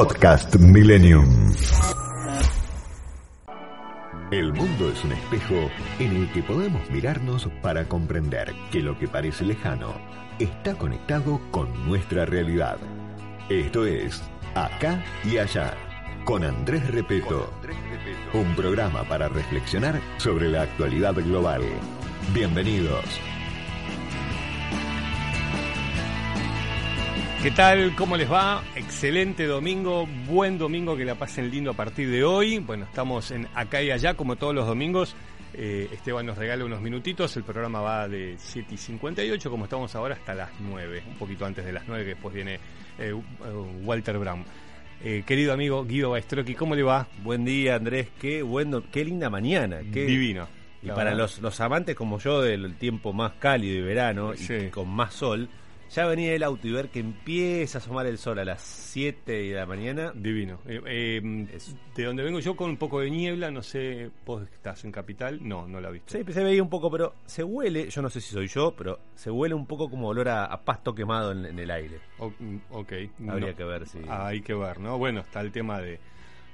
Podcast Millennium. El mundo es un espejo en el que podemos mirarnos para comprender que lo que parece lejano está conectado con nuestra realidad. Esto es Acá y Allá, con Andrés Repeto. Un programa para reflexionar sobre la actualidad global. Bienvenidos. ¿Qué tal? ¿Cómo les va? Excelente domingo, buen domingo, que la pasen lindo a partir de hoy. Bueno, estamos en acá y allá como todos los domingos. Eh, Esteban nos regala unos minutitos, el programa va de 7 y 58 como estamos ahora hasta las 9, un poquito antes de las 9 que después viene eh, Walter Brown. Eh, querido amigo Guido Baestroqui, ¿cómo le va? Buen día Andrés, qué bueno, qué linda mañana. Qué... Divino. Y para los, los amantes como yo del tiempo más cálido y verano y con más sol, ya venía el auto y ver que empieza a asomar el sol a las 7 de la mañana. Divino. Eh, eh, de donde vengo yo con un poco de niebla, no sé, vos estás en Capital, no, no la viste. Sí, se veía un poco, pero se huele, yo no sé si soy yo, pero se huele un poco como olor a, pasto quemado en, el aire. Mm, ok. Habría que ver si... Ah, hay que ver, ¿no? Bueno, está el tema de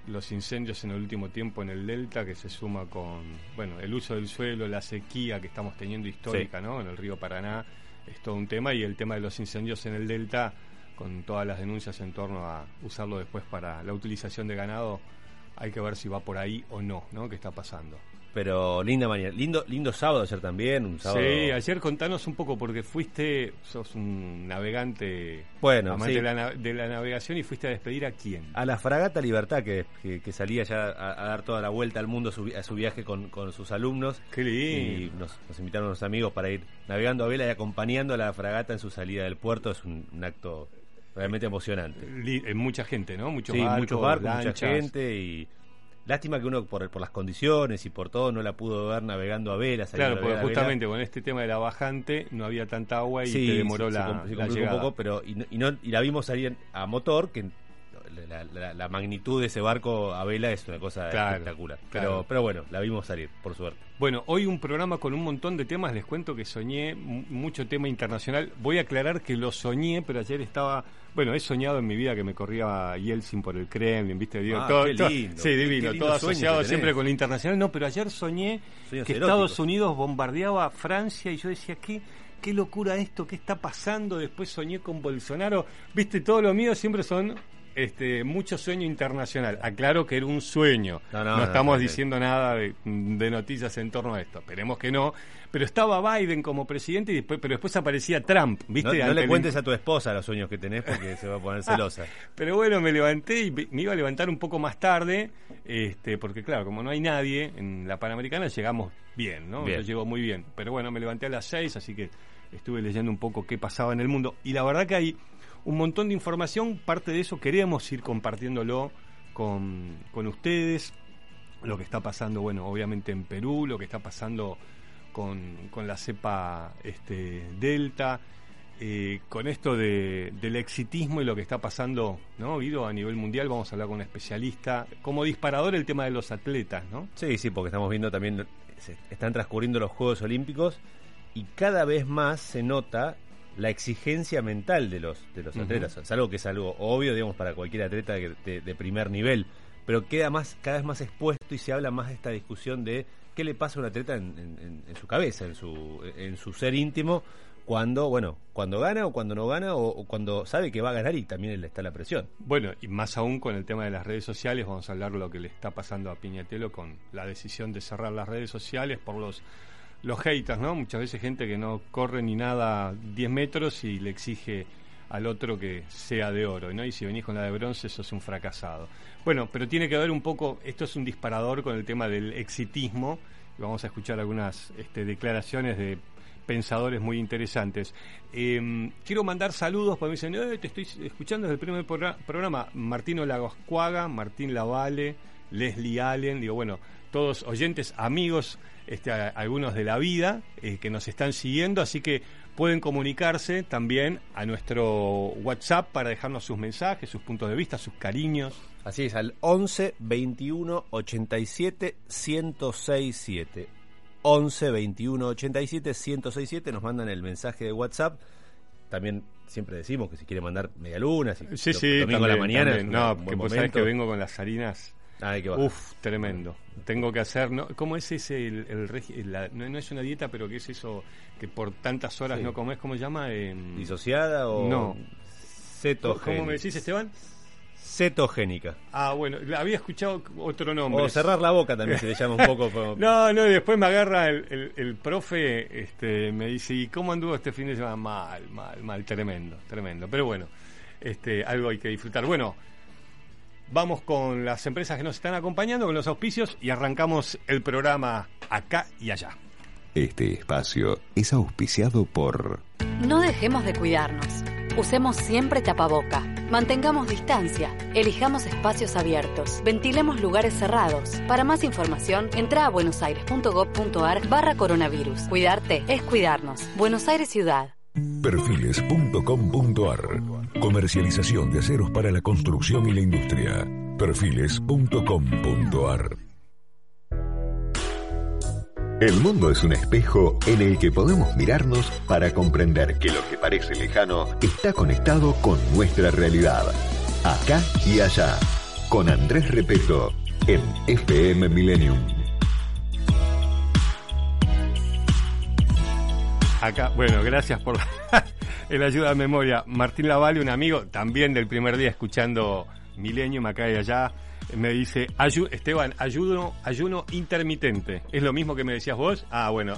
los incendios en el último tiempo en el delta que se suma con bueno el uso del suelo la sequía que estamos teniendo histórica no en el río Paraná es todo un tema y el tema de los incendios en el delta con todas las denuncias en torno a usarlo después para la utilización de ganado hay que ver si va por ahí o no, ¿no? ¿Qué está pasando? Pero linda mañana, lindo, lindo sábado ayer también, un sábado. Sí, ayer contanos un poco porque fuiste, sos un navegante, bueno, amante de, la, navegación y fuiste a despedir a quién? A la fragata Libertad que, que, salía ya a, dar toda la vuelta al mundo a su, viaje con, sus alumnos. Qué lindo. Y nos, invitaron unos amigos para ir navegando a vela y acompañando a la fragata en su salida del puerto. Es un, acto realmente emocionante. Mucha gente, ¿no? Muchos barcos, muchos barcos mucha gente y Lástima que uno por, por las condiciones y por todo no la pudo ver navegando a vela. Claro, porque justamente con este tema de la bajante no había tanta agua y te demoró la, un poco, pero y, no, y la vimos salir a motor, que la, magnitud de ese barco a vela es una cosa espectacular. Pero, pero bueno, la vimos salir, por suerte. Bueno, hoy un programa con un montón de temas. Les cuento que soñé mucho tema internacional. Voy a aclarar que lo soñé, pero ayer estaba. Bueno, he soñado en mi vida que me corría Yeltsin por el Kremlin, ¿viste? Digo, ah, todo, lindo. sí, divino, todo asociado siempre con lo internacional. No, pero ayer soñé que Estados Unidos bombardeaba Francia y yo decía, ¿qué? qué locura esto, qué está pasando. Después soñé con Bolsonaro. Viste, todo lo mío siempre son este, mucho sueño internacional. Aclaro que era un sueño. No, estamos diciendo nada de, noticias en torno a esto. Esperemos que no. Pero estaba Biden como presidente y después, pero después aparecía Trump, ¿viste? No, le cuentes a tu esposa los sueños que tenés porque se va a poner celosa. pero bueno, me levanté y me iba a levantar un poco más tarde, este, porque claro, como no hay nadie en la Panamericana, llegamos bien, ¿no? Yo llego muy bien. Pero bueno, me levanté a las seis, así que estuve leyendo un poco qué pasaba en el mundo. Y la verdad que hay un montón de información, parte de eso queremos ir compartiéndolo con, con ustedes, lo que está pasando, bueno, obviamente en Perú, lo que está pasando con, con la cepa este, Delta, eh, con esto de, del exitismo y lo que está pasando, ¿no, Guido? A nivel mundial, vamos a hablar con un especialista. Como disparador el tema de los atletas, ¿no? Sí, sí, porque estamos viendo también, se están transcurriendo los Juegos Olímpicos y cada vez más se nota la exigencia mental de los, de los atletas. Es algo que es algo obvio, digamos, para cualquier atleta de, primer nivel, pero queda más, cada vez más expuesto y se habla más de esta discusión de qué le pasa a un atleta en, su cabeza, en su, en su ser íntimo, cuando, bueno, cuando gana o cuando no gana o, cuando sabe que va a ganar y también le está la presión. Bueno, y más aún con el tema de las redes sociales, vamos a hablar de lo que le está pasando a Piñatelo con la decisión de cerrar las redes sociales por los los haters, ¿no? Muchas veces gente que no corre ni nada 10 metros y le exige al otro que sea de oro, ¿no? Y si venís con la de bronce, sos un fracasado. Bueno, pero tiene que ver un poco, esto es un disparador con el tema del exitismo, vamos a escuchar algunas este, declaraciones de pensadores muy interesantes. Em, quiero mandar saludos, porque me dicen, eh, te estoy escuchando desde el primer programa, Martino Lagoscuaga, Martín Lavale, Leslie Allen, digo, bueno, todos oyentes, amigos, este, algunos de la vida eh, que nos están siguiendo, así que pueden comunicarse también a nuestro WhatsApp para dejarnos sus mensajes, sus puntos de vista, sus cariños. Así es, al 11 21 87 11 21 87 nos mandan el mensaje de WhatsApp también siempre decimos que si quiere mandar medialunas, y Sí, do- sí, domingo a la mañana, también. No, que vos sabés momento. que vengo con las harinas. Hay que bajar. Uf, tremendo. Tengo que hacer, ¿no? ¿cómo es ese? El, el la- no, no es una dieta, pero que es eso que por tantas horas Sí. no comes, ¿cómo se llama? Em, ¿Disociada o No. cetogénica? ¿Cómo me decís, Esteban? Cetogénica. Ah, bueno, había escuchado otro nombre. O cerrar la boca también se le llama un poco. No, no, y después me agarra el, el- el profe, este, me dice, ¿y cómo anduvo este fin de semana? Mal, mal, mal, tremendo, tremendo. Pero bueno, este, algo hay que disfrutar. Bueno, vamos con las empresas que nos están acompañando, con los auspicios, y arrancamos el programa acá y allá. Este espacio es auspiciado por No dejemos de cuidarnos. Usemos siempre tapaboca. Mantengamos distancia. Elijamos espacios abiertos. Ventilemos lugares cerrados. Para más información, entra a buenosaires.gov.ar barra coronavirus. Cuidarte es cuidarnos. Buenos Aires Ciudad. Perfiles.com.ar Comercialización de aceros para la construcción y la industria. Perfiles.com.ar El mundo es un espejo en el que podemos mirarnos para comprender que lo que parece lejano está conectado con nuestra realidad. Acá y allá, con Andrés Repeto, en FM Millennium. Acá, bueno, gracias por el ayuda de memoria. Martín Lavalle, un amigo también del primer día escuchando Millennium acá y allá, me dice, "Ayu- Esteban, ayuno, ayuno intermitente. ¿Es lo mismo que me decías vos? Ah, bueno.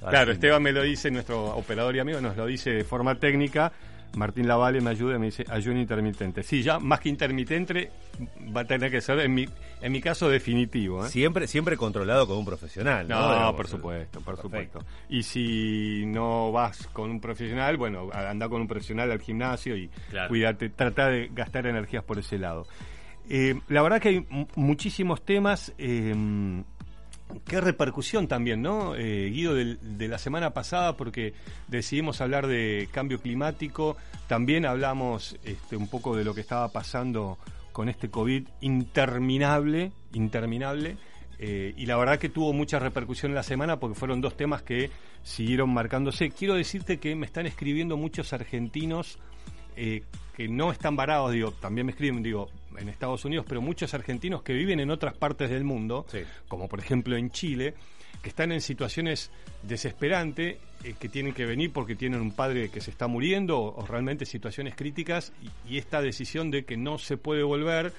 Ah, claro. Esteban me lo dice, nuestro operador y amigo nos lo dice de forma técnica. Martín Lavalle me ayuda y me dice ayuno intermitente. Sí, ya más que intermitente va a tener que ser, en mi, en mi caso, definitivo. ¿eh? Siempre, siempre controlado con un profesional. No, No, Digamos, por supuesto, por perfecto. supuesto. Y si no vas con un profesional, bueno, anda con un profesional al gimnasio y Claro. cuídate, trata de gastar energías por ese lado. Eh, la verdad que hay muchísimos temas. eh, Qué repercusión también, ¿no? Eh, Guido, de, la semana pasada, porque decidimos hablar de cambio climático, también hablamos este, un poco de lo que estaba pasando con este COVID interminable, interminable, eh, y la verdad que tuvo mucha repercusión en la semana porque fueron dos temas que siguieron marcándose. Quiero decirte que me están escribiendo muchos argentinos eh, que no están varados, digo, también me escriben, digo, en Estados Unidos, pero muchos argentinos que viven en otras partes del mundo, Sí. como por ejemplo en Chile, que están en situaciones desesperantes, eh, que tienen que venir porque tienen un padre que se está muriendo o, o realmente situaciones críticas y, y esta decisión de que no se puede volver,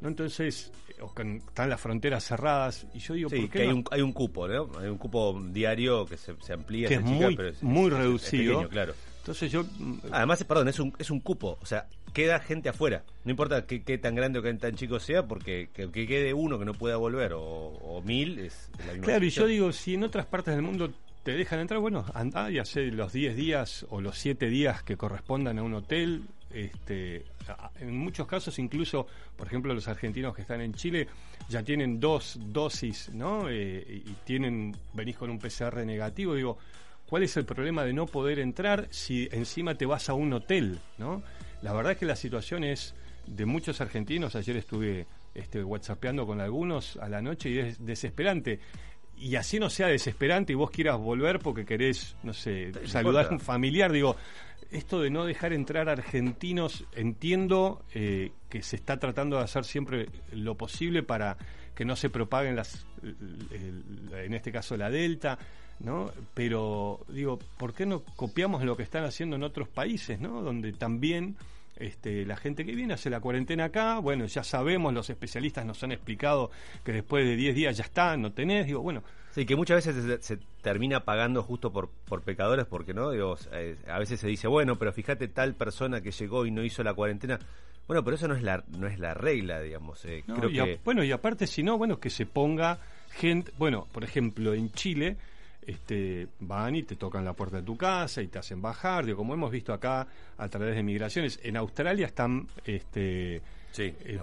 ¿no? Entonces, eh, o que están las fronteras cerradas y yo digo, Sí, ¿por qué que hay, un, hay un cupo, ¿no? Hay un cupo diario que se, se amplía, Que se es achica, muy- pero es, muy es reducido. pequeño, claro. Entonces yo... mm, Además, perdón, es un, es un cupo, o sea, queda gente afuera. No importa qué, qué tan grande o qué tan chico sea, porque que, que quede uno que no pueda volver o, o mil es la misma Claro, y yo digo, si en otras partes del mundo te dejan entrar, bueno, anda y hace los 10 días o los 7 días que correspondan a un hotel. Este, en muchos casos, incluso, por ejemplo, los argentinos que están en Chile ya tienen dos dosis, ¿no? Eh, y y tienen, venís con un PCR negativo. Digo, ¿cuál es el problema de no poder entrar si encima te vas a un hotel, ¿no? La verdad es que la situación es de muchos argentinos. Ayer estuve este, whatsappeando con algunos a la noche y es desesperante. Y así no sea desesperante y vos quieras volver porque querés, no sé, saludar a un familiar, digo, esto de no dejar entrar argentinos, entiendo eh, que se está tratando de hacer siempre lo posible para que no se propaguen las, en este caso la Delta, ¿no? Pero digo, ¿por qué no copiamos lo que están haciendo en otros países, ¿no? Donde también este, la gente que viene hace la cuarentena acá, bueno, ya sabemos, los especialistas nos han explicado que después de 10 días ya está, no tenés, digo, bueno, Sí, que muchas veces se, se termina pagando justo por, por pecadores, porque no, Digo, eh, a veces se dice, bueno, pero fíjate tal persona que llegó y no hizo la cuarentena. Bueno, pero eso no es la, no es la regla, digamos. eh, No, creo y a- que bueno, y aparte, si no, bueno, que se ponga gente. Bueno, por ejemplo, en Chile, este, van y te tocan la puerta de tu casa y te hacen bajar, digo, como hemos visto acá a través de migraciones. En Australia están. Este, Sí. eh,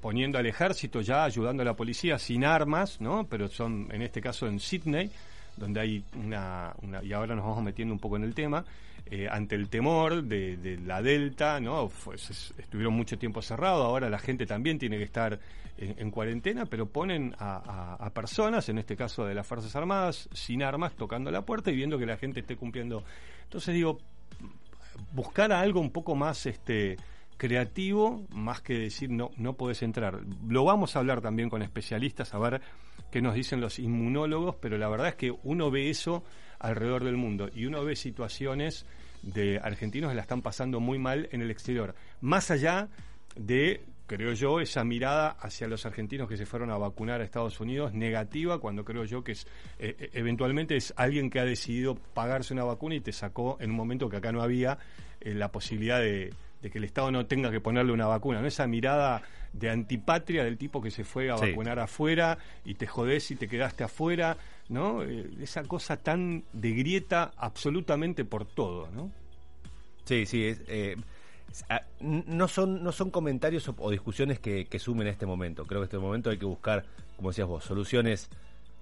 poniendo al ejército ya, ayudando a la policía sin armas, ¿no? Pero son, en este caso, en Sydney, donde hay una, una- y ahora nos vamos metiendo un poco en el tema, eh, ante el temor de, de la Delta, ¿no? Fue- se- estuvieron mucho tiempo cerrados, ahora la gente también tiene que estar en, en cuarentena, pero ponen a, a- personas, en este caso de las Fuerzas Armadas, sin armas, tocando la puerta y viendo que la gente esté cumpliendo. Entonces digo, buscar algo un poco más este creativo, más que decir no, no puedes entrar. Lo vamos a hablar también con especialistas, a ver qué nos dicen los inmunólogos, pero la verdad es que uno ve eso alrededor del mundo y uno ve situaciones de argentinos que la están pasando muy mal en el exterior. Más allá de creo yo, esa mirada hacia los argentinos que se fueron a vacunar a Estados Unidos negativa, cuando creo yo que es eh, eh, eventualmente es alguien que ha decidido pagarse una vacuna y te sacó en un momento que acá no había eh, la posibilidad de, que el Estado no tenga que ponerle una vacuna, ¿no? Esa mirada de antipatria del tipo que se fue a vacunar afuera y te jodés y te quedaste afuera, ¿no? esa cosa tan de grieta absolutamente por todo, ¿no? Sí, sí, es, Ah, no son, no son comentarios o, discusiones que, sumen en este momento. Creo que en este momento hay que buscar, como decías vos, soluciones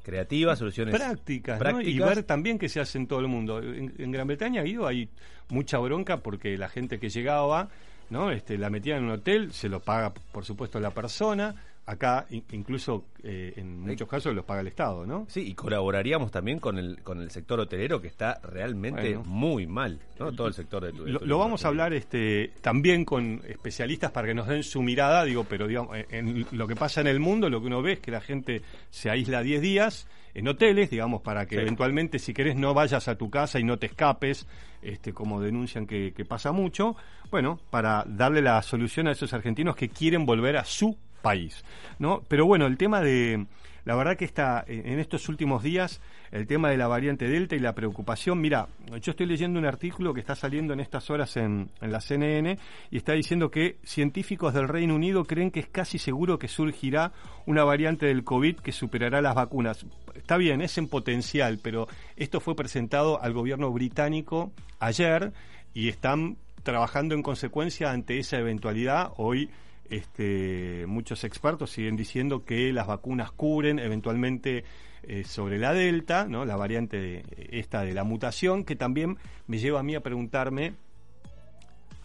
creativas, soluciones prácticas, y ver también qué se hace en todo el mundo. En, Gran Bretaña hay mucha bronca porque la gente que llegaba, ¿no? Este, la metían en un hotel, se lo paga por supuesto la persona, acá incluso eh, en muchos casos los paga el Estado, ¿no? Sí, y colaboraríamos también con el con el sector hotelero que está realmente muy mal, ¿no? Todo el sector de turismo. Lo, vamos a hablar este también con especialistas para que nos den su mirada, digo, pero digamos, en lo que pasa en el mundo, lo que uno ve es que la gente se aísla 10 días en hoteles, digamos, para que eventualmente, si querés, no vayas a tu casa y no te escapes, este, como denuncian que, que pasa mucho. Bueno, para darle la solución a esos argentinos que quieren volver a su país. ¿no? Pero bueno, el tema de, la verdad que está en estos últimos días el tema de la variante Delta y la preocupación. Mira, yo estoy leyendo un artículo que está saliendo en estas horas en, en, la CNN y está diciendo que científicos del Reino Unido creen que es casi seguro que surgirá una variante del COVID que superará las vacunas. Está bien, es en potencial, pero esto fue presentado al gobierno británico ayer y están trabajando en consecuencia ante esa eventualidad. Hoy este, muchos expertos siguen diciendo que las vacunas cubren eventualmente eh, sobre la delta, ¿no? la variante esta de la mutación, que también me lleva a mí a preguntarme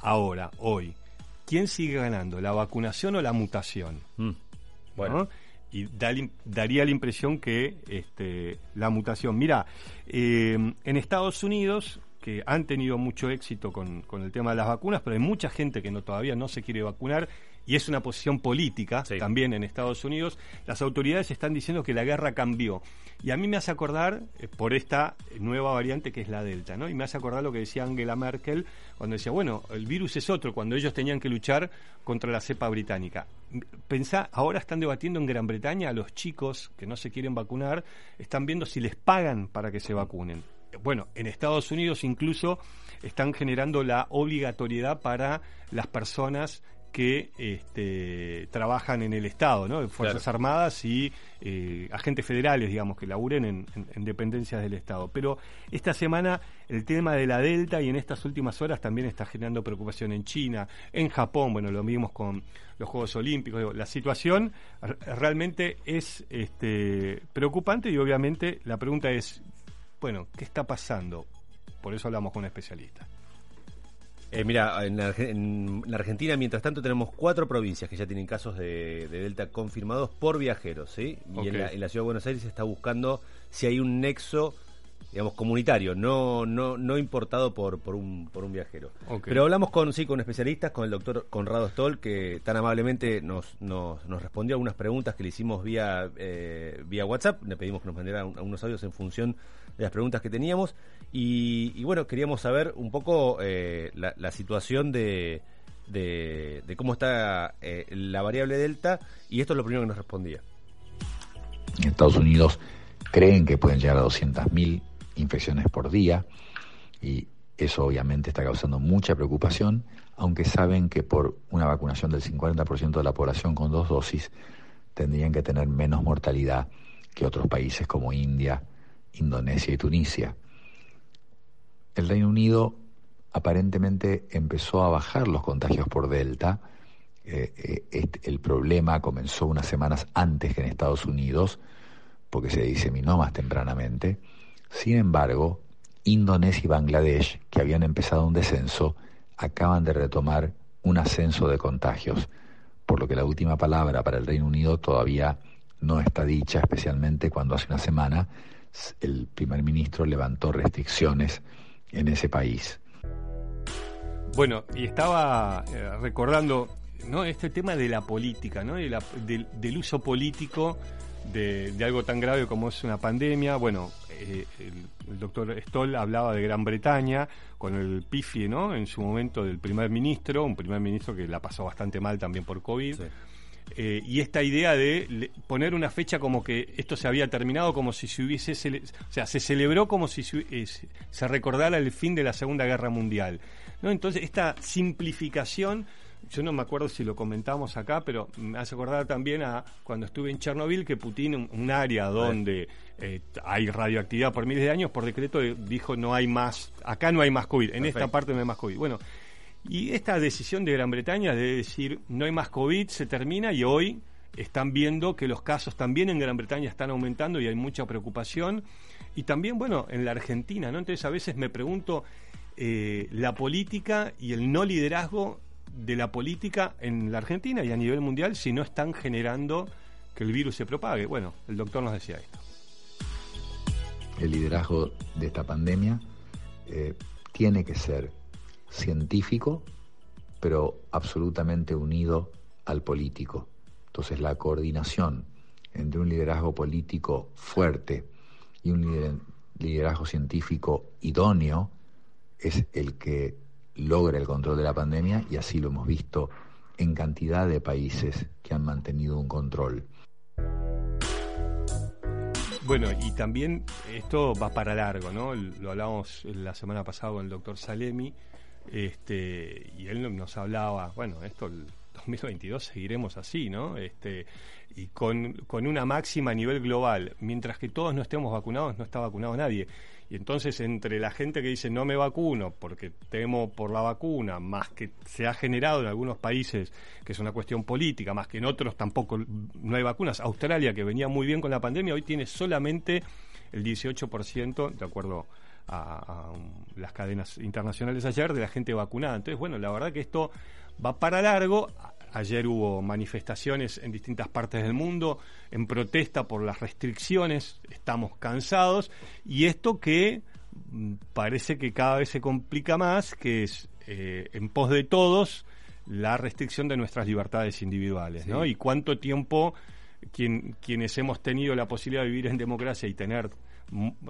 ahora, hoy, ¿quién sigue ganando, la vacunación o la mutación? Mm. Bueno. Y daría la impresión que este, la mutación. Mira, eh, en Estados Unidos que han tenido mucho éxito con, con, el tema de las vacunas, pero hay mucha gente que no, todavía no se quiere vacunar y es una posición política también en Estados Unidos, las autoridades están diciendo que la guerra cambió. Y a mí me hace acordar eh, por esta nueva variante que es la Delta, ¿no? Y me hace acordar lo que decía Angela Merkel cuando decía, bueno, el virus es otro, cuando ellos tenían que luchar contra la cepa británica. Pensá, ahora están debatiendo en Gran Bretaña a los chicos que no se quieren vacunar, están viendo si les pagan para que se vacunen. Bueno, en Estados Unidos incluso están generando la obligatoriedad para las personas que este, trabajan en el Estado, ¿no? Fuerzas Armadas y eh, agentes federales, digamos, que laburen en, dependencias del Estado. Pero esta semana el tema de la Delta y en estas últimas horas también está generando preocupación en China, en Japón, bueno, lo vimos con los Juegos Olímpicos. la situación realmente es este, preocupante y obviamente la pregunta es, bueno, ¿qué está pasando? Por eso hablamos con un especialista. Eh, mira, en, la Argentina, mientras tanto, tenemos cuatro provincias que ya tienen casos de, Delta confirmados por viajeros, ¿sí? Y en, la, Ciudad de Buenos Aires se está buscando si hay un nexo, digamos, comunitario, no no no importado por, por, un, por un viajero. Pero hablamos con, sí, con especialistas, con el doctor Conrado Stoll, que tan amablemente nos, nos, nos respondió a algunas preguntas que le hicimos vía, eh, vía WhatsApp. Le pedimos que nos mandara unos audios en función de las preguntas que teníamos. Y, bueno, queríamos saber un poco eh, la, situación de, cómo está eh, la variable delta y esto es lo primero que nos respondía. En Estados Unidos creen que pueden llegar a 200.000 infecciones por día y eso obviamente está causando mucha preocupación, aunque saben que por una vacunación del 50% de la población con dos dosis tendrían que tener menos mortalidad que otros países como India, Indonesia y Tunisia. El Reino Unido aparentemente empezó a bajar los contagios por Delta. Eh, eh, el problema comenzó unas semanas antes que en Estados Unidos, porque se diseminó más tempranamente. Sin embargo, Indonesia y Bangladesh, que habían empezado un descenso, acaban de retomar un ascenso de contagios, por lo que la última palabra para el Reino Unido todavía no está dicha, especialmente cuando hace una semana el primer ministro levantó restricciones en ese país. Bueno, y estaba eh, recordando ¿no? este tema de la política, ¿no? del, del, uso político de, algo tan grave como es una pandemia. Bueno, eh, el, doctor Stoll hablaba de Gran Bretaña con el pifi, ¿no? En su momento del primer ministro, un primer ministro que la pasó bastante mal también por COVID. Eh, y esta idea de poner una fecha como que esto se había terminado, como si se hubiese, o sea, se celebró como si se, se recordara el fin de la Segunda Guerra Mundial. ¿no? Entonces, esta simplificación yo no me acuerdo si lo comentamos acá, pero me hace acordar también a cuando estuve en Chernobyl que Putin, un, área donde eh, hay radioactividad por miles de años, por decreto dijo no hay más, acá no hay más COVID, en esta parte no hay más COVID. Bueno, y esta decisión de Gran Bretaña de decir no hay más COVID se termina y hoy están viendo que los casos también en Gran Bretaña están aumentando y hay mucha preocupación. Y también, bueno, en la Argentina, ¿no? Entonces a veces me pregunto, eh, la política y el no liderazgo de la política en la Argentina y a nivel mundial si no están generando que el virus se propague. Bueno, el doctor nos decía esto. El liderazgo de esta pandemia eh, tiene que ser científico, pero absolutamente unido al político. Entonces la coordinación entre un liderazgo político fuerte y un liderazgo científico idóneo es el que logra el control de la pandemia y así lo hemos visto en cantidad de países que han mantenido un control. Bueno, y también esto va para largo, ¿no? Lo hablamos la semana pasada con el doctor Salemi, este, y él nos hablaba, bueno, esto el 2022 seguiremos así, ¿no? Este, y con, con una máxima a nivel global, mientras que todos no estemos vacunados, no está vacunado nadie. Y entonces entre la gente que dice no me vacuno porque temo por la vacuna, más que se ha generado en algunos países, que es una cuestión política, más que en otros tampoco no hay vacunas. Australia, que venía muy bien con la pandemia, hoy tiene solamente el 18%, de acuerdo a, las cadenas internacionales ayer, de la gente vacunada. Entonces, bueno, la verdad que esto va para largo. Ayer hubo manifestaciones en distintas partes del mundo en protesta por las restricciones, estamos cansados, y esto que mm, parece que cada vez se complica más, que es eh, en pos de todos la restricción de nuestras libertades individuales, ¿no? Y cuánto tiempo quien, quienes hemos tenido la posibilidad de vivir en democracia y tener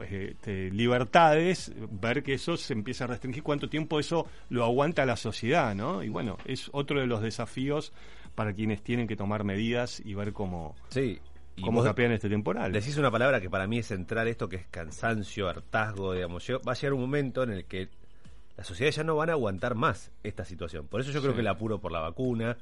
este, libertades, ver que eso se empieza a restringir, cuánto tiempo eso lo aguanta la sociedad, ¿no? Y bueno, es otro de los desafíos para quienes tienen que tomar medidas y ver cómo, sí, y cómo capean este temporal. Decís una palabra que para mí es central, esto que es cansancio, hartazgo, digamos. va a llegar un momento en el que las sociedades ya no van a aguantar más esta situación. Por eso yo creo que el apuro por la vacuna,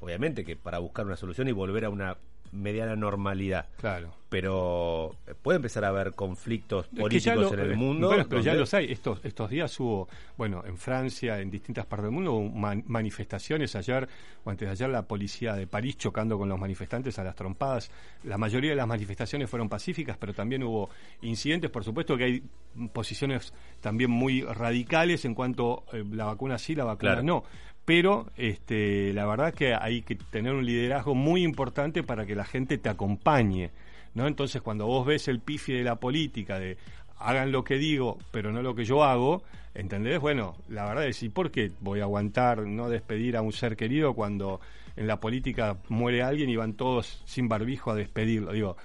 obviamente que para buscar una solución y volver a una mediana normalidad. Claro. Pero eh, puede empezar a haber conflictos políticos en el eh, mundo. Bueno, pero ya los hay. Estos, estos días hubo, bueno, en Francia, en distintas partes del mundo, hubo manifestaciones. Ayer o antes de ayer, la policía de París chocando con los manifestantes a las trompadas. La mayoría de las manifestaciones fueron pacíficas, pero también hubo incidentes. Por supuesto que hay posiciones también muy radicales en cuanto a eh, la vacuna sí, la vacuna no pero este, la verdad que hay que tener un liderazgo muy importante para que la gente te acompañe, ¿no? Entonces, cuando vos ves el pifi de la política, de hagan lo que digo, pero no lo que yo hago, ¿entendés? Bueno, la verdad es, ¿y por qué voy a aguantar no despedir a un ser querido cuando en la política muere alguien y van todos sin barbijo a despedirlo? Digo,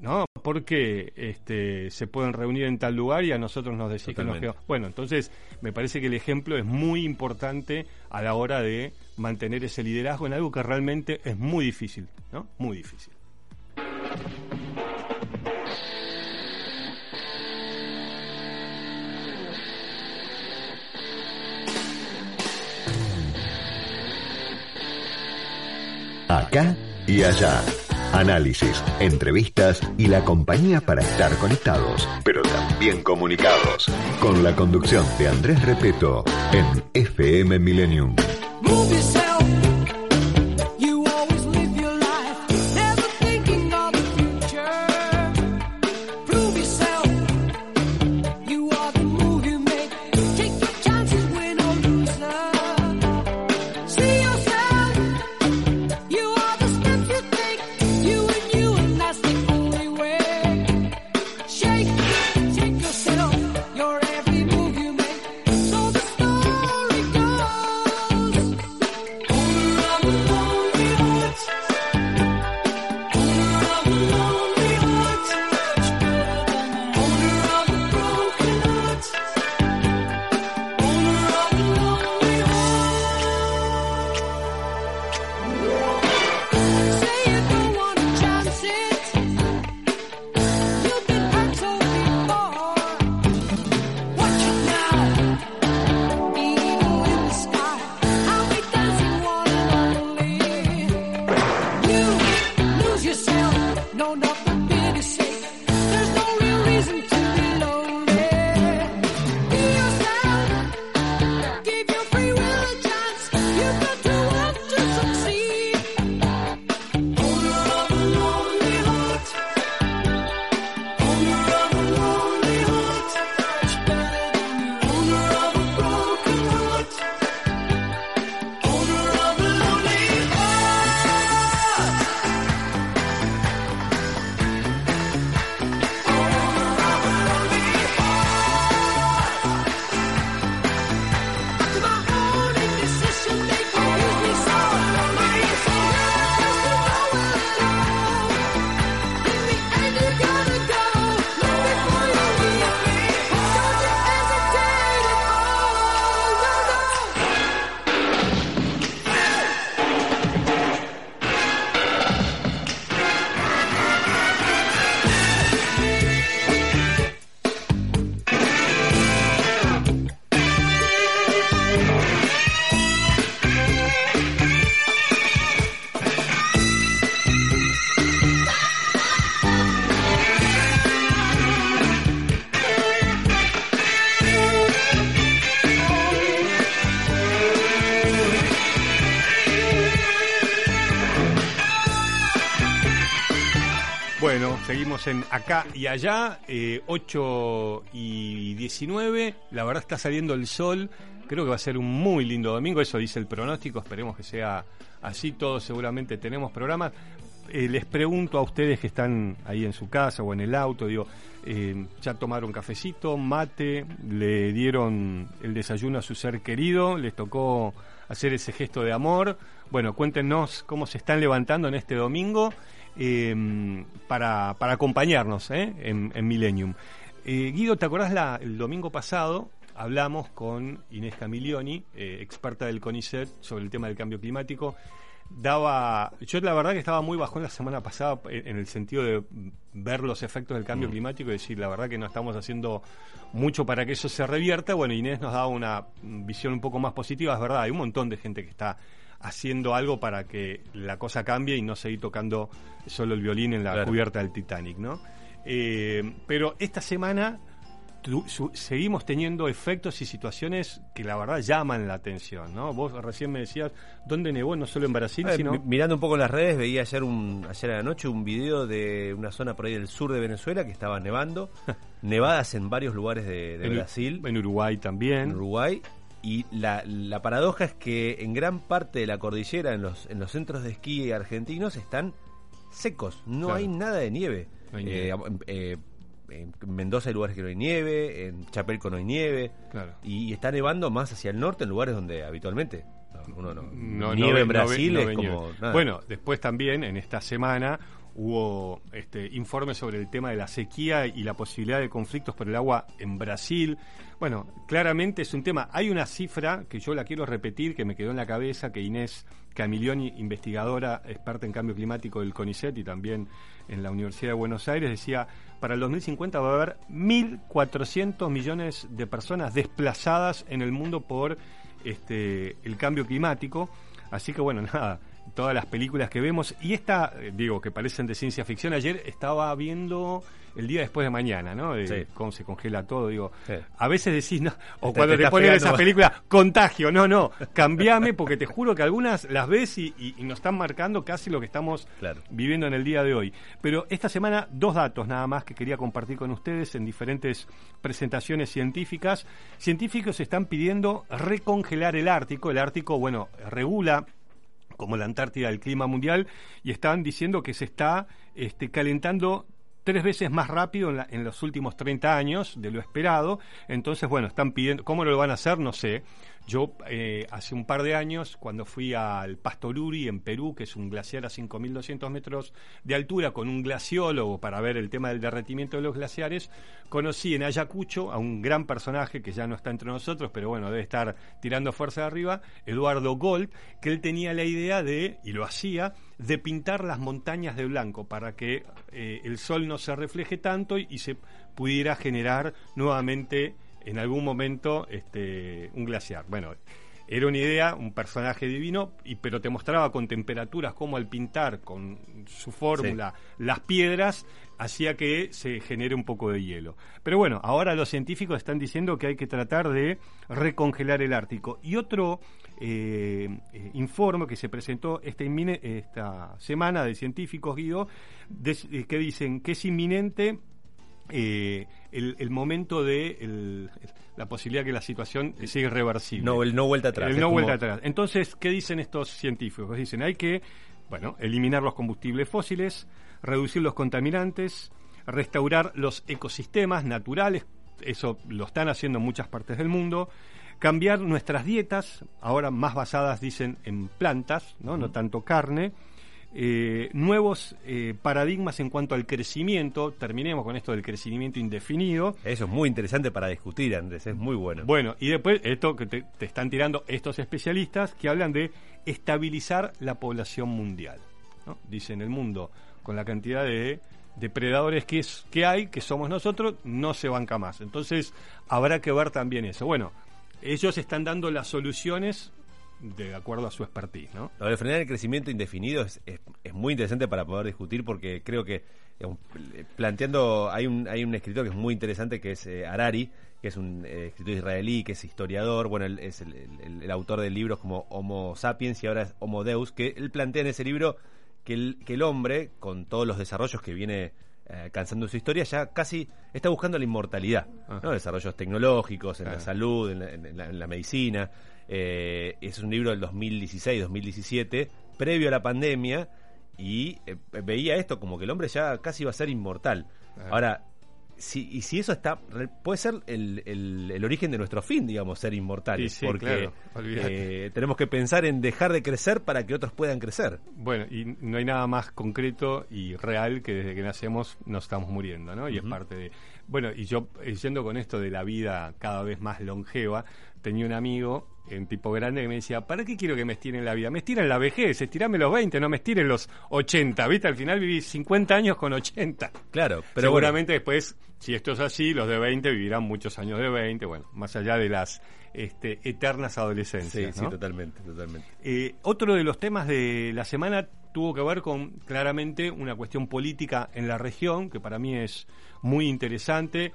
¿no? Porque este, se pueden reunir en tal lugar y a nosotros nos decís que nos Bueno, entonces me parece que el ejemplo es muy importante a la hora de mantener ese liderazgo en algo que realmente es muy difícil, ¿no? Muy difícil. Acá y allá. Análisis, entrevistas y la compañía para estar conectados, pero también comunicados. Con la conducción de Andrés Repeto en FM Millennium. Seguimos en acá y allá, eh, 8 y 19. La verdad está saliendo el sol. Creo que va a ser un muy lindo domingo, eso dice el pronóstico. Esperemos que sea así. Todos seguramente tenemos programas. Eh, les pregunto a ustedes que están ahí en su casa o en el auto, digo, eh, ¿ya tomaron cafecito, mate? ¿Le dieron el desayuno a su ser querido? ¿Les tocó hacer ese gesto de amor? Bueno, cuéntenos cómo se están levantando en este domingo eh, para, para, acompañarnos ¿eh? en, en, Millennium. Eh, Guido, ¿te acordás la, el domingo pasado? Hablamos con Inés Camilioni, eh, experta del CONICET, sobre el tema del cambio climático. Daba, yo la verdad que estaba muy bajón la semana pasada en el sentido de ver los efectos del cambio mm. climático y decir, la verdad que no estamos haciendo mucho para que eso se revierta. Bueno, Inés nos daba una visión un poco más positiva, es verdad, hay un montón de gente que está haciendo algo para que la cosa cambie y no seguir tocando solo el violín en la claro. cubierta del Titanic, ¿no? Eh, pero esta semana tu, su, seguimos teniendo efectos y situaciones que la verdad llaman la atención, ¿no? Vos recién me decías dónde nevó, no solo en Brasil, ver, sino... Mirando un poco las redes, veía ayer, un, ayer a la noche un video de una zona por ahí del sur de Venezuela que estaba nevando, nevadas en varios lugares de, de en, Brasil. En Uruguay también. En Uruguay, y la, la, paradoja es que en gran parte de la cordillera, en los, en los centros de esquí argentinos, están secos, no claro. hay nada de nieve. No hay nieve. Eh, eh, en Mendoza hay lugares que no hay nieve, en Chapelco no hay nieve, claro. y, y, está nevando más hacia el norte en lugares donde habitualmente uno no. no nieve no, en Brasil es como. Nada. Bueno, después también en esta semana hubo este, informes sobre el tema de la sequía y la posibilidad de conflictos por el agua en Brasil. Bueno, claramente es un tema. Hay una cifra que yo la quiero repetir, que me quedó en la cabeza, que Inés Camilioni, investigadora, experta en cambio climático del CONICET y también en la Universidad de Buenos Aires, decía, para el 2050 va a haber 1.400 millones de personas desplazadas en el mundo por este, el cambio climático. Así que bueno, nada, todas las películas que vemos. Y esta, eh, digo, que parecen de ciencia ficción, ayer estaba viendo el día después de mañana, ¿no? De sí. cómo se congela todo, digo. Sí. A veces decís, no, o cuando te te, ponen pegando. esa película, contagio, no, no, cambiame porque te juro que algunas las ves y, y- y nos están marcando casi lo que estamos Claro. viviendo en el día de hoy. Pero esta semana, dos datos nada más que quería compartir con ustedes en diferentes presentaciones científicas. Científicos están pidiendo recongelar el Ártico. El Ártico, bueno, regula como la Antártida el clima mundial y están diciendo que se está este, calentando tres veces más rápido en, la- en los últimos 30 años de lo esperado. Entonces, bueno, están pidiendo, ¿cómo lo van a hacer? No sé. Yo eh, hace un par de años, cuando fui al Pastoruri en Perú, que es un glaciar a 5.200 metros de altura, con un glaciólogo para ver el tema del derretimiento de los glaciares, conocí en Ayacucho a un gran personaje que ya no está entre nosotros, pero bueno, debe estar tirando fuerza de arriba, Eduardo Gold, que él tenía la idea de, y lo hacía, de pintar las montañas de blanco para que eh, el sol no se refleje tanto y, y se pudiera generar nuevamente en algún momento este, un glaciar. Bueno, era una idea, un personaje divino, y, pero te mostraba con temperaturas como al pintar con su fórmula las piedras hacía que se genere un poco de hielo. Pero bueno, ahora los científicos están diciendo que hay que tratar de recongelar el Ártico. Y otro eh, eh, informe que se presentó esta, inmine- esta semana de científicos, Guido, de- eh, que dicen que es inminente eh, el, el momento de el- la posibilidad que la situación sea irreversible. No, el no vuelta atrás. El no como- vuelta atrás. Entonces, ¿qué dicen estos científicos? Dicen, hay que, bueno, eliminar los combustibles fósiles, reducir los contaminantes, restaurar los ecosistemas naturales, eso lo están haciendo en muchas partes del mundo, cambiar nuestras dietas, ahora más basadas, dicen, en plantas, no, no tanto carne, eh, nuevos eh, paradigmas en cuanto al crecimiento, terminemos con esto del crecimiento indefinido, Eso es muy interesante para discutir, Andrés, es muy bueno. bueno, y después esto que te, te están tirando estos especialistas que hablan de estabilizar la población mundial. ¿no? Dicen el mundo, con la cantidad de depredadores que, es, que hay, que somos nosotros, no se banca más. Entonces habrá que ver también eso. Bueno, ellos están dando las soluciones de acuerdo a su expertise, ¿no? Lo de frenar el crecimiento indefinido es, es, es muy interesante para poder discutir porque creo que digamos, planteando hay un hay un escritor que es muy interesante que es eh, Harari que es un eh, escritor israelí que es historiador bueno él es el, el- el autor de libros como Homo sapiens y ahora es Homo Deus que él plantea en ese libro que el, que el hombre, con todos los desarrollos que viene eh, alcanzando su historia, ya casi está buscando la inmortalidad, ¿no? Desarrollos tecnológicos, en la salud, en la, en la- en la medicina. Eh, es un libro del 2016-2017, previo a la pandemia, y eh, veía esto como que el hombre ya casi va a ser inmortal. Ahora, si, y si eso está, puede ser el, el- el origen de nuestro fin, digamos, ser inmortales, Sí, sí, porque claro, eh, tenemos que pensar en dejar de crecer para que otros puedan crecer. Bueno, y no hay nada más concreto y real que desde que nacemos nos estamos muriendo, ¿no? Y es parte de... Bueno, y yo, eh, yendo con esto de la vida cada vez más longeva, tenía un amigo, un tipo grande, que me decía, ¿para qué quiero que me estiren la vida? Me estiren la vejez, estirame los 20, no me estiren los 80, ¿viste? Al final viví 50 años con 80. Claro, pero bueno, Seguramente después, si esto es así, los de 20 vivirán muchos años de 20, bueno, más allá de las este, eternas sí, adolescencias, sí, ¿no? totalmente, totalmente. Eh, otro de los temas de la semana tuvo que ver con claramente una cuestión política en la región, que para mí es muy interesante.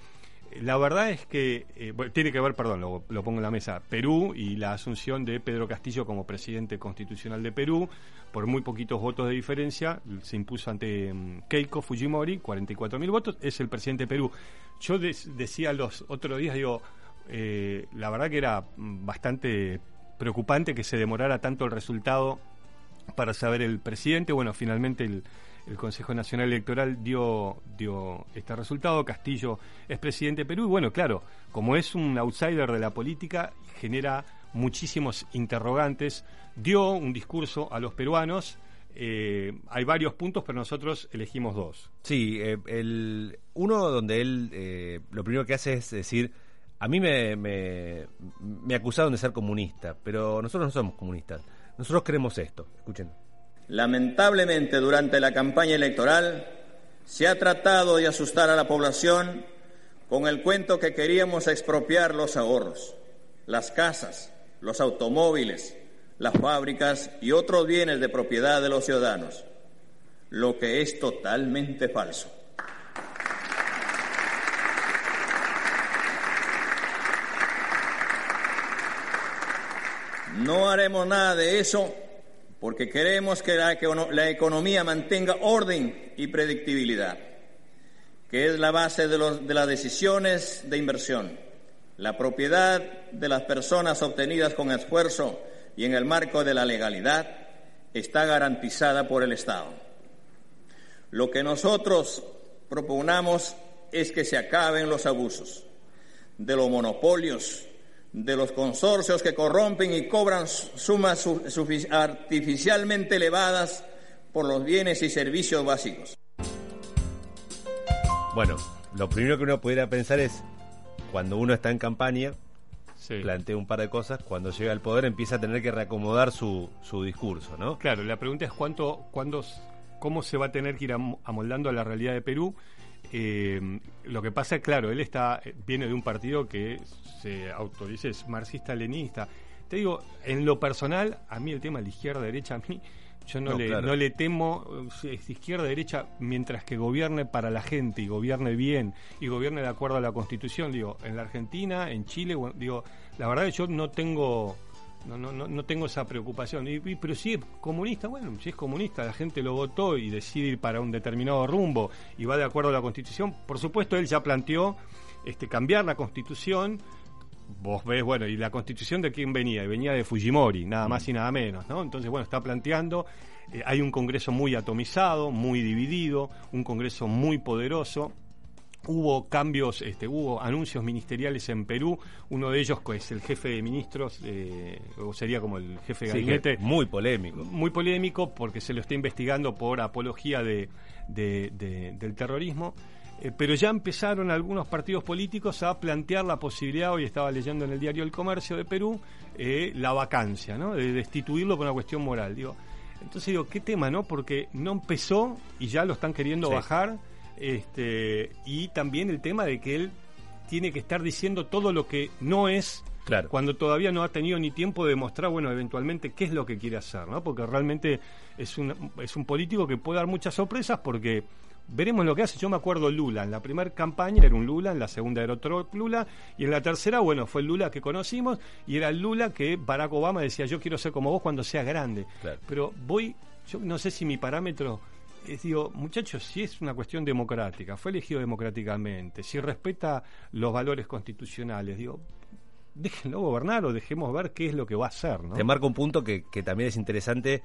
La verdad es que eh, tiene que ver, perdón, lo, pongo en la mesa, Perú y la asunción de Pedro Castillo como presidente constitucional de Perú, por muy poquitos votos de diferencia, se impuso ante mm, Keiko Fujimori, 44 mil votos, es el presidente de Perú. Yo des- decía los otros días, digo, eh, la verdad que era mm, bastante preocupante que se demorara tanto el resultado para saber el presidente. Bueno, finalmente el, el Consejo Nacional Electoral dio, dio este resultado. Castillo es presidente de Perú y bueno, claro, como es un outsider de la política, genera muchísimos interrogantes. Dio un discurso a los peruanos. eh, hay varios puntos, pero nosotros elegimos dos. Sí, eh, el, uno donde él eh, lo primero que hace es decir, a mí me, me, me acusaron de ser comunista, pero nosotros no somos comunistas. Nosotros creemos esto. Escuchen. Lamentablemente, durante la campaña electoral se ha tratado de asustar a la población con el cuento que queríamos expropiar los ahorros, las casas, los automóviles, las fábricas y otros bienes de propiedad de los ciudadanos, lo que es totalmente falso. No haremos nada de eso porque queremos que la, econo- la economía mantenga orden y predictibilidad, que es la base de, las decisiones de inversión. La propiedad de las personas obtenidas con esfuerzo y en el marco de la legalidad está garantizada por el Estado. Lo que nosotros proponemos es que se acaben los abusos de los monopolios, de los consorcios que corrompen y cobran sumas artificialmente elevadas por los bienes y servicios básicos. Bueno, lo primero que uno pudiera pensar es, cuando uno está en campaña, Sí. plantea un par de cosas, cuando llega al poder empieza a tener que reacomodar su, su discurso, ¿no? Claro, la pregunta es cuánto, cuándo, cómo se va a tener que ir am- amoldando a la realidad de Perú. Eh, lo que pasa, claro, él está eh, viene de un partido que se autoriza, es marxista-leninista. Te digo, en lo personal, a mí el tema de la izquierda-derecha, a mí, yo no, No, le, claro. no le temo, eh, es izquierda-derecha, mientras que gobierne para la gente y gobierne bien y gobierne de acuerdo a la Constitución. Digo, en la Argentina, en Chile, digo, la verdad que yo no tengo no, no, no, no tengo esa preocupación. Y, pero si es comunista, bueno, si es comunista, la gente lo votó y decide ir para un determinado rumbo y va de acuerdo a la Constitución. Por supuesto, él ya planteó este, cambiar la Constitución. Vos ves, bueno, y la Constitución de quién venía? Venía de Fujimori, nada más y nada menos, ¿no? Entonces, bueno, está planteando. eh, hay un Congreso muy atomizado, muy dividido, un Congreso muy poderoso. Hubo cambios, este, hubo anuncios ministeriales en Perú. Uno de ellos es el jefe de ministros, eh, o sería como el jefe de Sí, gabinete. muy polémico. Muy polémico porque se lo está investigando por apología de, de- de- del terrorismo. Eh, pero ya empezaron algunos partidos políticos a plantear la posibilidad, hoy estaba leyendo en el diario El Comercio de Perú, eh, la vacancia, ¿no? De destituirlo por una cuestión moral. Digo, entonces digo, ¿qué tema, no? Porque no empezó y ya lo están queriendo Sí. bajar. Este, y también el tema de que él tiene que estar diciendo todo lo que no es Claro. cuando todavía no ha tenido ni tiempo de demostrar, bueno, eventualmente qué es lo que quiere hacer, ¿no? Porque realmente es un, es un político que puede dar muchas sorpresas porque veremos lo que hace. Yo me acuerdo Lula, en la primera campaña era un Lula, en la segunda era otro Lula, y en la tercera, bueno, fue el Lula que conocimos, y era el Lula que Barack Obama decía, yo quiero ser como vos cuando sea grande. Claro. Pero voy yo no sé si mi parámetro es, digo, muchachos, si es una cuestión democrática, fue elegido democráticamente, si respeta los valores constitucionales, digo, déjenlo gobernar o dejemos ver qué es lo que va a hacer, ¿no? Te marco un punto que, que también es interesante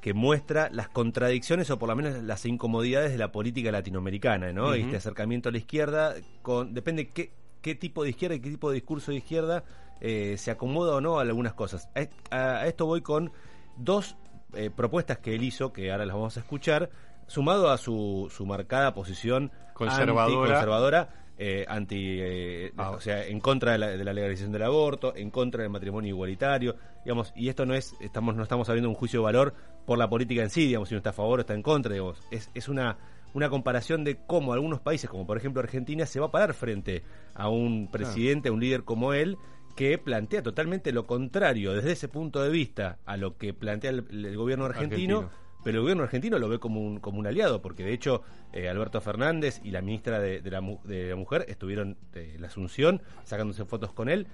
que muestra las contradicciones o por lo menos las incomodidades de la política latinoamericana, ¿no? Este acercamiento a la izquierda, con, depende qué, qué tipo de izquierda y qué tipo de discurso de izquierda eh, se acomoda o no a algunas cosas. A esto voy con dos eh, propuestas que él hizo, que ahora las vamos a escuchar, sumado a su, su marcada posición Conservadora. anticonservadora, eh, anti, eh, Ah. o sea, en contra de la, de la legalización del aborto, en contra del matrimonio igualitario, digamos, y esto no es, estamos, no estamos abriendo un juicio de valor por la política en sí, digamos, si uno está a favor o está en contra, digamos, es, es una, una comparación de cómo algunos países, como por ejemplo Argentina, se va a parar frente a un presidente, a un líder como él, que plantea totalmente lo contrario desde ese punto de vista a lo que plantea el, el gobierno argentino, Argentino. Pero el gobierno argentino lo ve como un, como un aliado, porque de hecho eh, Alberto Fernández y la ministra de, de la, de la Mujer estuvieron eh, en la Asunción sacándose fotos con él,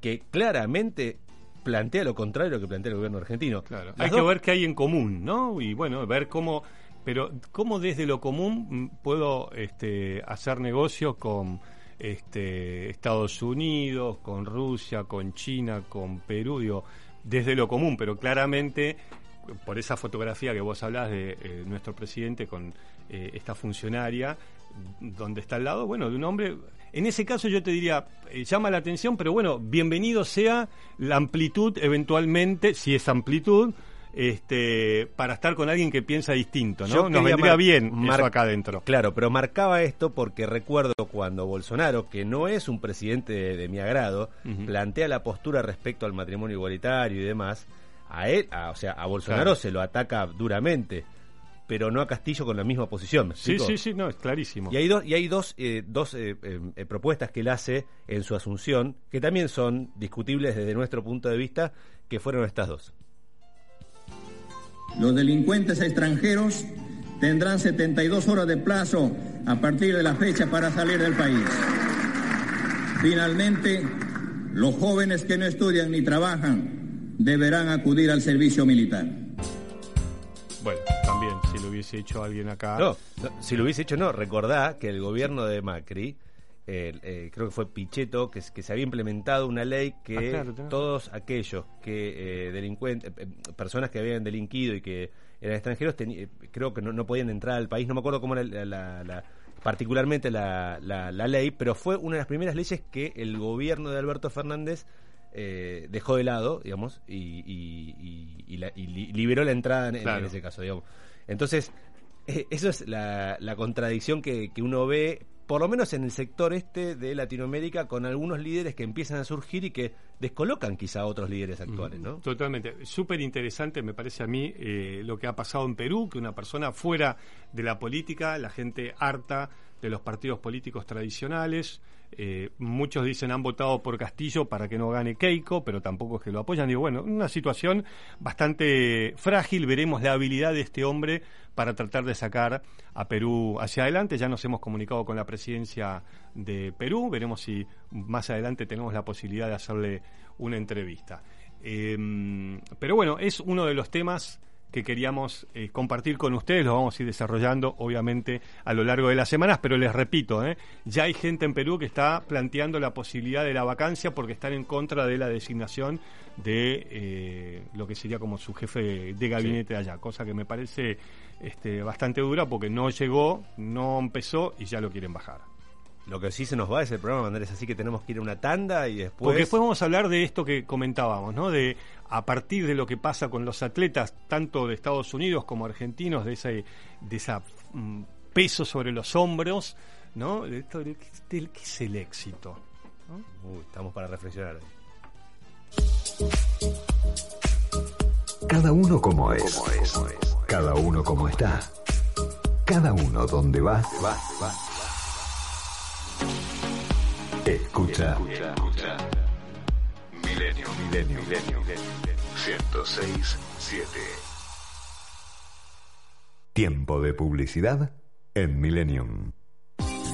que claramente plantea lo contrario a lo que plantea el gobierno argentino. Claro. Hay dos- que ver qué hay en común, ¿no? Y bueno, ver cómo, pero cómo desde lo común mm, puedo este, hacer negocio con este, Estados Unidos, con Rusia, con China, con Perú, digo, desde lo común, pero claramente por esa fotografía que vos hablás de eh, nuestro presidente con eh, esta funcionaria, donde está al lado, bueno, de un hombre. En ese caso yo te diría, eh, llama la atención, pero bueno, bienvenido sea la amplitud eventualmente, si es amplitud, este, para estar con alguien que piensa distinto, ¿no? Nos vendría bien eso acá adentro. Claro, pero marcaba esto porque recuerdo cuando Bolsonaro, que no es un presidente de, de mi agrado, plantea la postura respecto al matrimonio igualitario y demás, a él, a- o sea, a Bolsonaro Claro. se lo ataca duramente, pero no a Castillo con la misma posición. ¿me Sí, sí, sí, no, es clarísimo. Y hay, dos y hay dos, eh, dos eh, eh, eh, propuestas que él hace en su asunción, que también son discutibles desde nuestro punto de vista, que fueron estas dos. Los delincuentes extranjeros tendrán 72 horas de plazo a partir de la fecha para salir del país. Finalmente, los jóvenes que no estudian ni trabajan deberán acudir al servicio militar. Bueno, también, si lo hubiese hecho alguien acá. No, no, si lo hubiese hecho, no. Recordá que el gobierno de Macri, eh, eh, creo que fue Pichetto, que, se había implementado una ley que Ah, claro, todos aquellos que eh, delincuentes, eh, personas que habían delinquido y que eran extranjeros, eh, creo que no, no podían entrar al país. No me acuerdo cómo era la, la- la- particularmente la, la- la ley, pero fue una de las primeras leyes que el gobierno de Alberto Fernández eh, dejó de lado, digamos, y, y- y- y la- y li- liberó la entrada en, ese caso, digamos. Entonces, eh, eso es la, la contradicción que, que uno ve, por lo menos en el sector este de Latinoamérica, con algunos líderes que empiezan a surgir y que descolocan quizá a otros líderes actuales, ¿no? Totalmente. Súper interesante, me parece a mí, eh, lo que ha pasado en Perú, que una persona fuera de la política, la gente harta de los partidos políticos tradicionales. Eh, muchos dicen han votado por Castillo para que no gane Keiko, pero tampoco es que lo apoyan. Digo, bueno, una situación bastante frágil. Veremos la habilidad de este hombre para tratar de sacar a Perú hacia adelante. Ya nos hemos comunicado con la presidencia de Perú. Veremos si más adelante tenemos la posibilidad de hacerle una entrevista. Eh, pero bueno, es uno de los temas que queríamos eh, compartir con ustedes, lo vamos a ir desarrollando obviamente a lo largo de las semanas, pero les repito, eh, ya hay gente en Perú que está planteando la posibilidad de la vacancia porque están en contra de la designación de eh, lo que sería como su jefe de gabinete allá, cosa que me parece este, bastante dura porque no llegó, no empezó y ya lo quieren bajar. Lo que sí se nos va es el programa, Andrés, así que tenemos que ir a una tanda y después... Porque después vamos a hablar de esto que comentábamos, ¿no? De a partir de lo que pasa con los atletas, tanto de Estados Unidos como argentinos, de ese de esa mm, peso sobre los hombros, ¿no? De esto de, del- ¿qué es el éxito? ¿no? Uy, estamos para reflexionar. Cada uno como es. Cada uno como está. Cada uno donde va. Escucha. Milenio, milenio, milenio. 106, 7. Tiempo de publicidad en Millennium.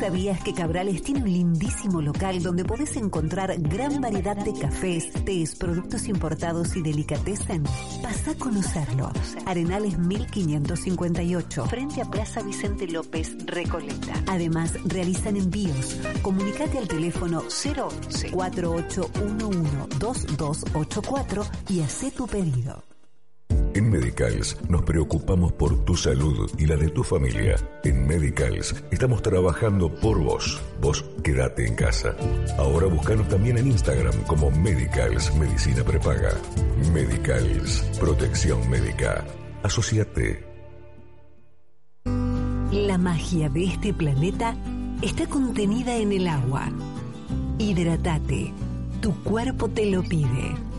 ¿Sabías que Cabrales tiene un lindísimo local donde podés encontrar gran variedad de cafés, tés, productos importados y delicatessen? Pasa a conocerlo. Arenales 1558, frente a Plaza Vicente López, Recoleta. Además, realizan envíos. Comunicate al teléfono 011 4811 2284 y haz tu pedido. En Medicals nos preocupamos por tu salud y la de tu familia. En Medicals estamos trabajando por vos. Vos quédate en casa. Ahora búscanos también en Instagram como Medicals Medicina Prepaga. Medicals, protección médica. Asociate. La magia de este planeta está contenida en el agua. Hidratate. Tu cuerpo te lo pide.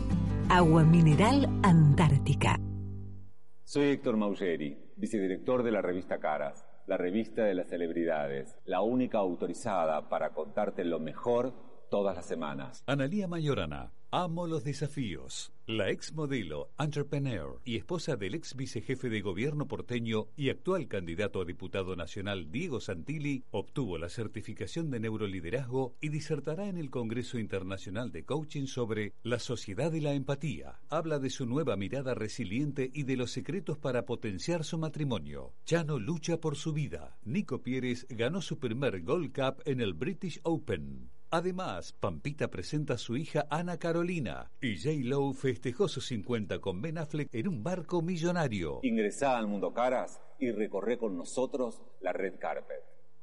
Agua mineral Antártica. Soy Héctor Maugeri, vicedirector de la revista Caras, la revista de las celebridades, la única autorizada para contarte lo mejor todas las semanas. Analía Mayorana, amo los desafíos. La ex modelo, entrepreneur y esposa del ex vicejefe de gobierno porteño y actual candidato a diputado nacional Diego Santilli, obtuvo la certificación de neuroliderazgo y disertará en el Congreso Internacional de Coaching sobre la sociedad y la empatía. Habla de su nueva mirada resiliente y de los secretos para potenciar su matrimonio. Chano lucha por su vida. Nico Pieres ganó su primer Gold Cup en el British Open. Además, Pampita presenta a su hija Ana Carolina y J. Lowe festejó sus 50 con Ben Affleck en un barco millonario. Ingresá al Mundo Caras y recorre con nosotros la red carpet.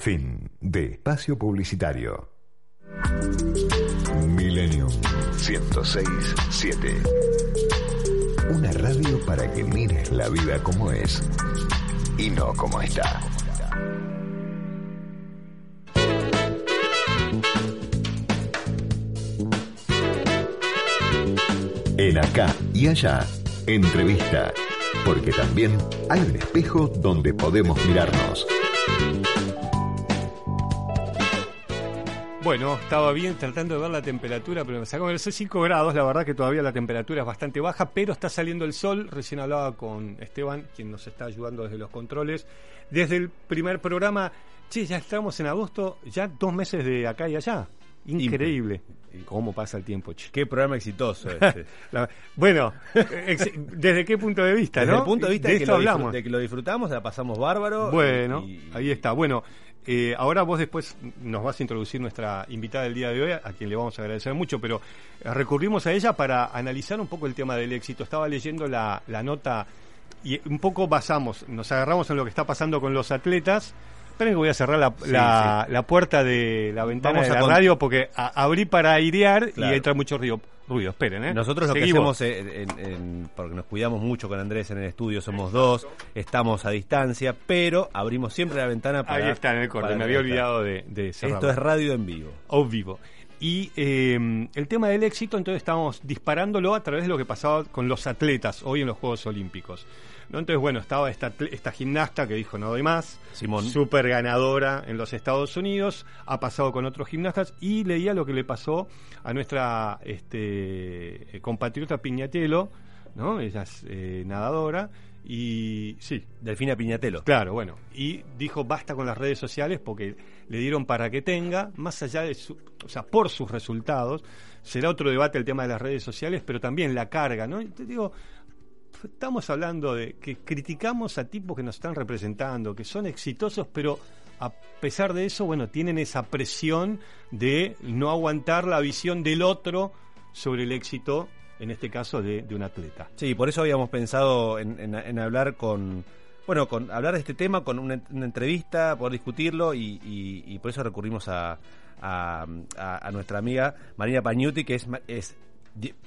Fin de espacio publicitario. Millennium 1067. Una radio para que mires la vida como es y no como está. En acá y allá, entrevista, porque también hay un espejo donde podemos mirarnos. Bueno, estaba bien tratando de ver la temperatura, pero me sacó de 5 grados. La verdad que todavía la temperatura es bastante baja, pero está saliendo el sol. Recién hablaba con Esteban, quien nos está ayudando desde los controles. Desde el primer programa, che, ya estamos en agosto, ya dos meses de acá y allá. Increíble. ¿Cómo pasa el tiempo, che? Qué programa exitoso este. La- bueno, ex- ¿desde qué punto de vista, Desde no? el punto de vista de de, que esto lo, hablamos. de que lo disfrutamos, la pasamos bárbaro. Bueno, y- ahí está. Bueno, eh, ahora vos después nos vas a introducir nuestra invitada del día de hoy, a quien le vamos a agradecer mucho, pero eh, recurrimos a ella para analizar un poco el tema del éxito. Estaba leyendo la, la nota y un poco basamos, nos agarramos en lo que está pasando con los atletas. Esperen que voy a cerrar la, Sí, la, la puerta de la ventana Vamos de la radio porque a- abrí para airear Claro. y entra mucho ruido. Ruido. Esperen, ¿eh? Nosotros lo Seguimos. que hacemos, en- en- en- porque nos cuidamos mucho con Andrés en el estudio, somos dos, estamos a distancia, pero abrimos siempre la ventana para... Ahí está en el corte, me había olvidado de, de cerrarla. Esto es radio en vivo. o vivo. Y eh, el tema del éxito, entonces estábamos disparándolo a través de lo que pasaba con los atletas hoy en los Juegos Olímpicos. ¿No? Entonces, bueno, estaba esta, esta gimnasta que dijo no doy más, Simón. súper ganadora en los Estados Unidos, ha pasado con otros gimnastas y leía lo que le pasó a nuestra este, eh, compatriota Piñatelo, ¿no? Ella es eh, nadadora y sí, Delfina Piñatelo. Claro, bueno, y dijo basta con las redes sociales porque le dieron para que tenga, más allá de su, o sea, por sus resultados, será otro debate el tema de las redes sociales, pero también la carga, ¿no? Y te digo, estamos hablando de que criticamos a tipos que nos están representando, que son exitosos, pero a pesar de eso, bueno, tienen esa presión de no aguantar la visión del otro sobre el éxito, en este caso, de, un atleta. Sí, por eso habíamos pensado en, hablar con... Bueno, con hablar de este tema, con una, entrevista, poder discutirlo y, y- y por eso recurrimos a, a- nuestra amiga Marina Pañuti, que es, es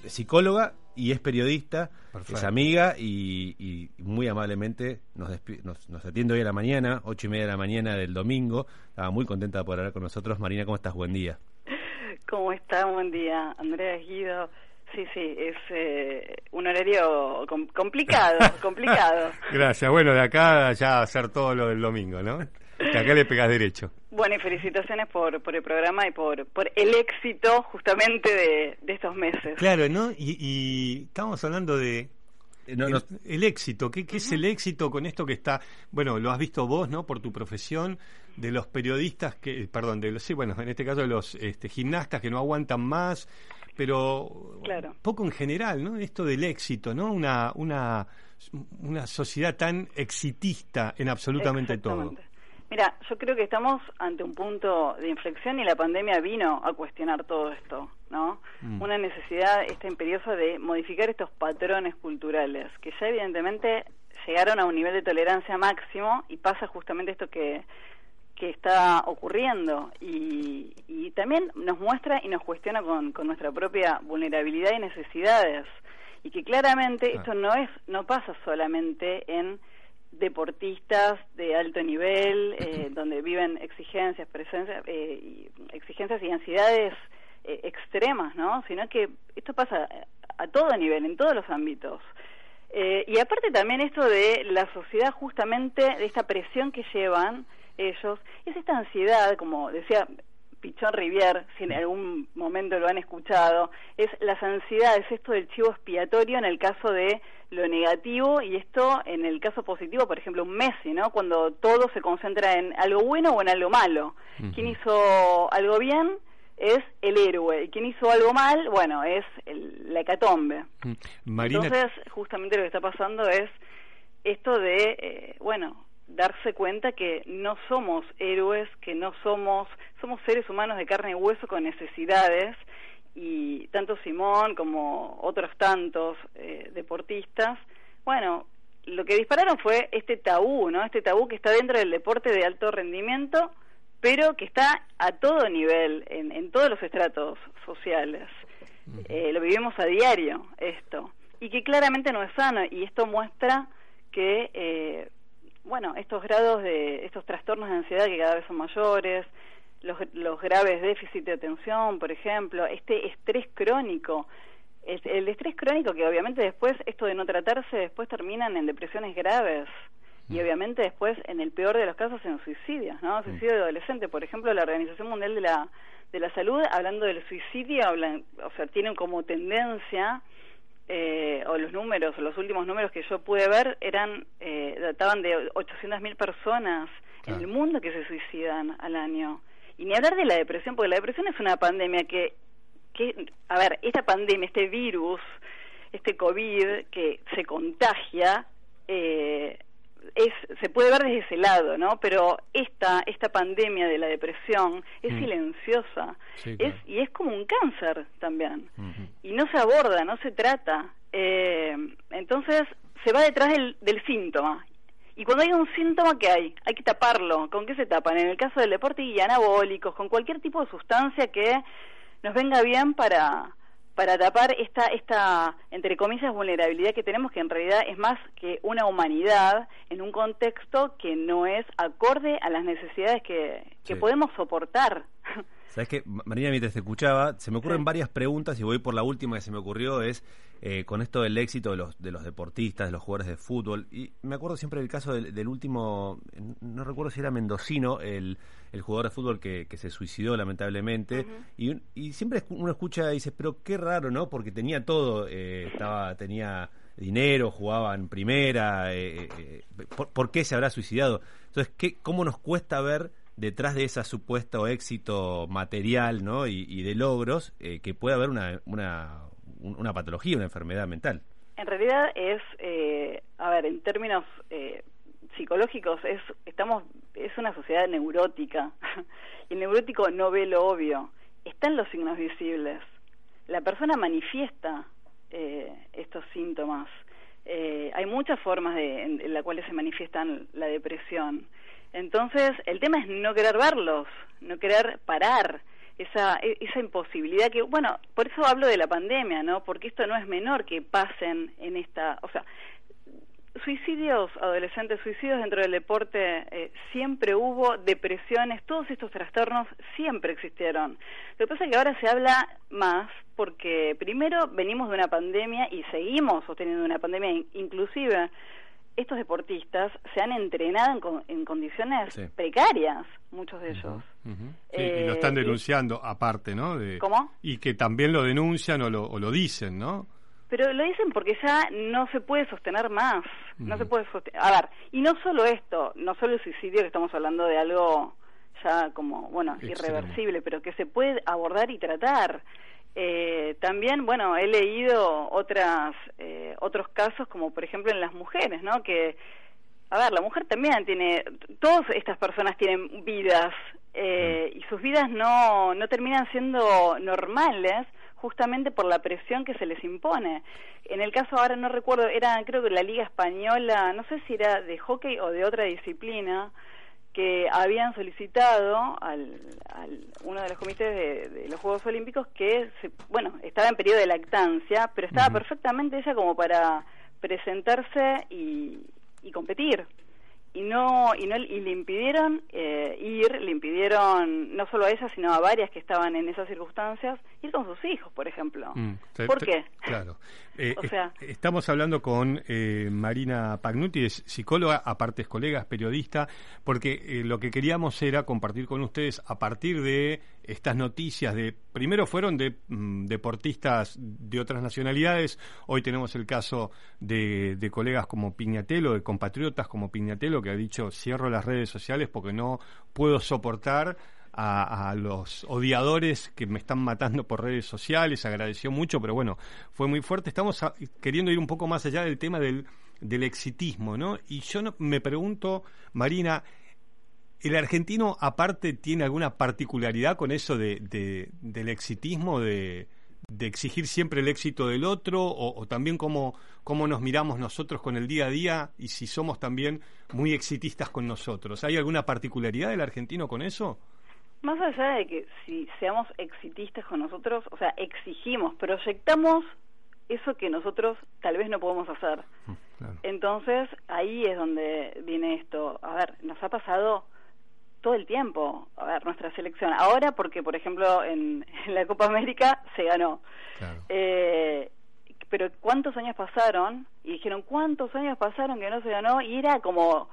psicóloga y es periodista, Perfecto. es amiga y, y muy amablemente nos, nos, nos atiende hoy a la mañana, ocho y media de la mañana del domingo. Estaba muy contenta de poder hablar con nosotros. Marina, ¿cómo estás? Buen día. ¿Cómo está? Buen día, Andrea Guido. Sí, sí, es eh, un horario com- complicado, complicado. Gracias. Bueno, de acá ya hacer todo lo del domingo, ¿no? De acá le pegas derecho. Bueno, y felicitaciones por, por el programa y por, por el éxito justamente de, de estos meses. Claro, ¿no? Y, y estamos hablando de no, no. El, el éxito. ¿Qué, qué es el éxito con esto que está? Bueno, lo has visto vos, ¿no? Por tu profesión, de los periodistas que, perdón, de los, sí, bueno, en este caso de los este, gimnastas que no aguantan más, pero Claro. poco en general, ¿no? Esto del éxito, ¿no? Una, una, una sociedad tan exitista en absolutamente todo. Mira, yo creo que estamos ante un punto de inflexión y la pandemia vino a cuestionar todo esto, ¿no? Mm. Una necesidad esta imperiosa de modificar estos patrones culturales que ya evidentemente llegaron a un nivel de tolerancia máximo y pasa justamente esto que que está ocurriendo y, y también nos muestra y nos cuestiona con, con nuestra propia vulnerabilidad y necesidades y que claramente Claro. esto no es no pasa solamente en deportistas de alto nivel eh, donde viven exigencias presencia eh, y exigencias y ansiedades eh, extremas no sino que esto pasa a todo nivel en todos los ámbitos. Eh, y aparte también esto de la sociedad justamente de esta presión que llevan ellos es esta ansiedad como decía Pichón Rivier, si en algún momento lo han escuchado, es las ansiedades, esto del chivo expiatorio en el caso de lo negativo y esto en el caso positivo, por ejemplo, un Messi, ¿no? Cuando todo se concentra en algo bueno o en algo malo. Quien hizo algo bien es el héroe y quien hizo algo mal, bueno, es el- la hecatombe. Marina, Entonces, justamente lo que está pasando es esto de, eh, bueno, darse cuenta que no somos héroes, que no somos, somos seres humanos de carne y hueso con necesidades y tanto Simón como otros tantos eh, deportistas, bueno, lo que dispararon fue este tabú, ¿no? Este tabú que está dentro del deporte de alto rendimiento, pero que está a todo nivel, en, en todos los estratos sociales. Eh, lo vivimos a diario esto y que claramente no es sano y esto muestra que eh, bueno estos grados de estos trastornos de ansiedad que cada vez son mayores los, los graves déficit de atención por ejemplo este estrés crónico. El, el estrés crónico que obviamente después esto de no tratarse después terminan en depresiones graves. Y obviamente después en el peor de los casos en suicidios no suicidio de adolescente. Por ejemplo la Organización Mundial de la de la Salud hablando del suicidio hablan o sea tienen como tendencia eh, o los números, los últimos números que yo pude ver eran eh, databan de 800.000 personas en el mundo que se suicidan al año. Y ni hablar de la depresión, porque la depresión es una pandemia que, que a ver, esta pandemia, este virus, este COVID que se contagia, eh, es, se puede ver desde ese lado, ¿no? Pero esta, esta pandemia de la depresión es Mm. silenciosa Sí, es, y es como un cáncer también y no se aborda, no se trata. Eh, entonces se va detrás del, del síntoma. Y cuando hay un síntoma, ¿qué hay? Hay que taparlo. ¿Con qué se tapan? En el caso del deporte y anabólicos, con cualquier tipo de sustancia que nos venga bien para para tapar esta esta entre comillas vulnerabilidad que tenemos que en realidad es más que una humanidad en un contexto que no es acorde a las necesidades que, que Sí. podemos soportar. Sabes que, Marina, mientras te escuchaba, se me ocurren varias preguntas y voy por la última que se me ocurrió, es eh, con esto del éxito de los, de los deportistas, de los jugadores de fútbol. Y me acuerdo siempre del caso del, del último, no recuerdo si era mendocino, el, el jugador de fútbol que, que se suicidó lamentablemente. y, y siempre uno escucha y dice, pero qué raro, ¿no? Porque tenía todo, eh, estaba tenía dinero, jugaba en primera, eh, ¿por, por qué se habrá suicidado? Entonces, ¿qué, ¿cómo nos cuesta ver detrás de ese supuesto éxito material ¿no? y, de logros eh, que puede haber una, una, un- una patología, una enfermedad mental? En realidad es, eh, a ver, en términos eh, psicológicos, es, estamos, es una sociedad neurótica. y el neurótico no ve lo obvio. Están los signos visibles. La persona manifiesta eh, estos síntomas. Eh, hay muchas formas de, en, en las cuales se manifiestan la depresión. Entonces, el tema es no querer verlos, no querer parar esa, e- esa imposibilidad que, bueno, por eso hablo de la pandemia, ¿no? Porque esto no es menor que pasen en esta, o sea, suicidios adolescentes, suicidios dentro del deporte, eh, siempre hubo depresiones, todos estos trastornos siempre existieron. Lo que pasa es que ahora se habla más porque primero venimos de una pandemia y seguimos sosteniendo una pandemia, inclusive estos deportistas se han entrenado en, condiciones precarias, muchos de ellos. y lo están denunciando aparte, ¿no? De, ¿Cómo? Y que también lo denuncian o lo, o lo dicen, ¿no? Pero lo dicen porque ya no se puede sostener más. No se puede sostener. A ver, y no solo esto, no solo el suicidio, que estamos hablando de algo ya como, bueno, irreversible, pero que se puede abordar y tratar. Eh, también, bueno, he leído otras, eh, otros casos, como por ejemplo en las mujeres, ¿no? Que, a ver, la mujer también tiene, todas estas personas tienen vidas eh, y sus vidas no, no terminan siendo normales justamente por la presión que se les impone. En el caso ahora no recuerdo, era creo que la Liga Española, no sé si era de hockey o de otra disciplina, que habían solicitado al, uno de los comités de, los Juegos Olímpicos que, se, bueno, estaba en periodo de lactancia, pero estaba perfectamente ella como para presentarse y, y competir y no y no y le impidieron eh, ir le impidieron no solo a ella sino a varias que estaban en esas circunstancias ir con sus hijos por ejemplo. Mm, ¿por qué claro. Eh, estamos hablando con eh, Marina Pagnuti es psicóloga aparte es colega es periodista porque lo que queríamos era compartir con ustedes a partir de estas noticias de primero fueron de mm, deportistas de otras nacionalidades hoy tenemos el caso de, de colegas como Piñatelo de compatriotas como Piñatelo que ha dicho cierro las redes sociales porque no puedo soportar a, los odiadores que me están matando por redes sociales, agradeció mucho, pero bueno, fue muy fuerte. Estamos queriendo ir un poco más allá del tema del, del exitismo, ¿no? Y yo me pregunto, Marina, ¿el argentino aparte tiene alguna particularidad con eso de, del exitismo, de, de exigir siempre el éxito del otro o, también cómo, cómo, nos miramos nosotros con el día a día y si somos también muy exitistas con nosotros. ¿Hay alguna particularidad del argentino con eso? Más allá de que si seamos exitistas con nosotros, o sea, exigimos, proyectamos eso que nosotros tal vez no podemos hacer. Mm, Entonces, ahí es donde viene esto. A ver, nos ha pasado todo el tiempo. A ver, nuestra selección. Ahora porque, por ejemplo, en, la Copa América se ganó. Eh, pero ¿cuántos años pasaron? Y dijeron, ¿cuántos años pasaron que no se ganó? Y era como...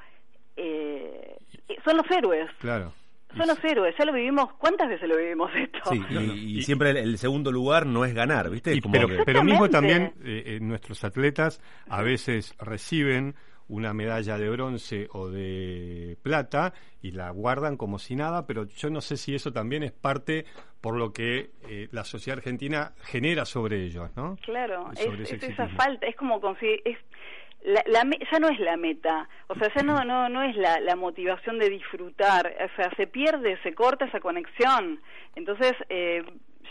Eh, son los héroes. Claro. Son los héroes, ya lo vivimos, ¿cuántas veces lo vivimos esto? Sí, y, siempre el, segundo lugar no es ganar, ¿viste? pero, pero mismo también eh, nuestros atletas a veces reciben una medalla de bronce o de plata y la guardan como si nada, pero yo no sé si eso también es parte por lo que eh, la sociedad argentina genera sobre ellos, ¿no? Claro, es, esa falta, es como es la, ya no es la meta, o sea, ya no no no es la, la motivación de disfrutar, o sea, se pierde, se corta esa conexión, entonces eh,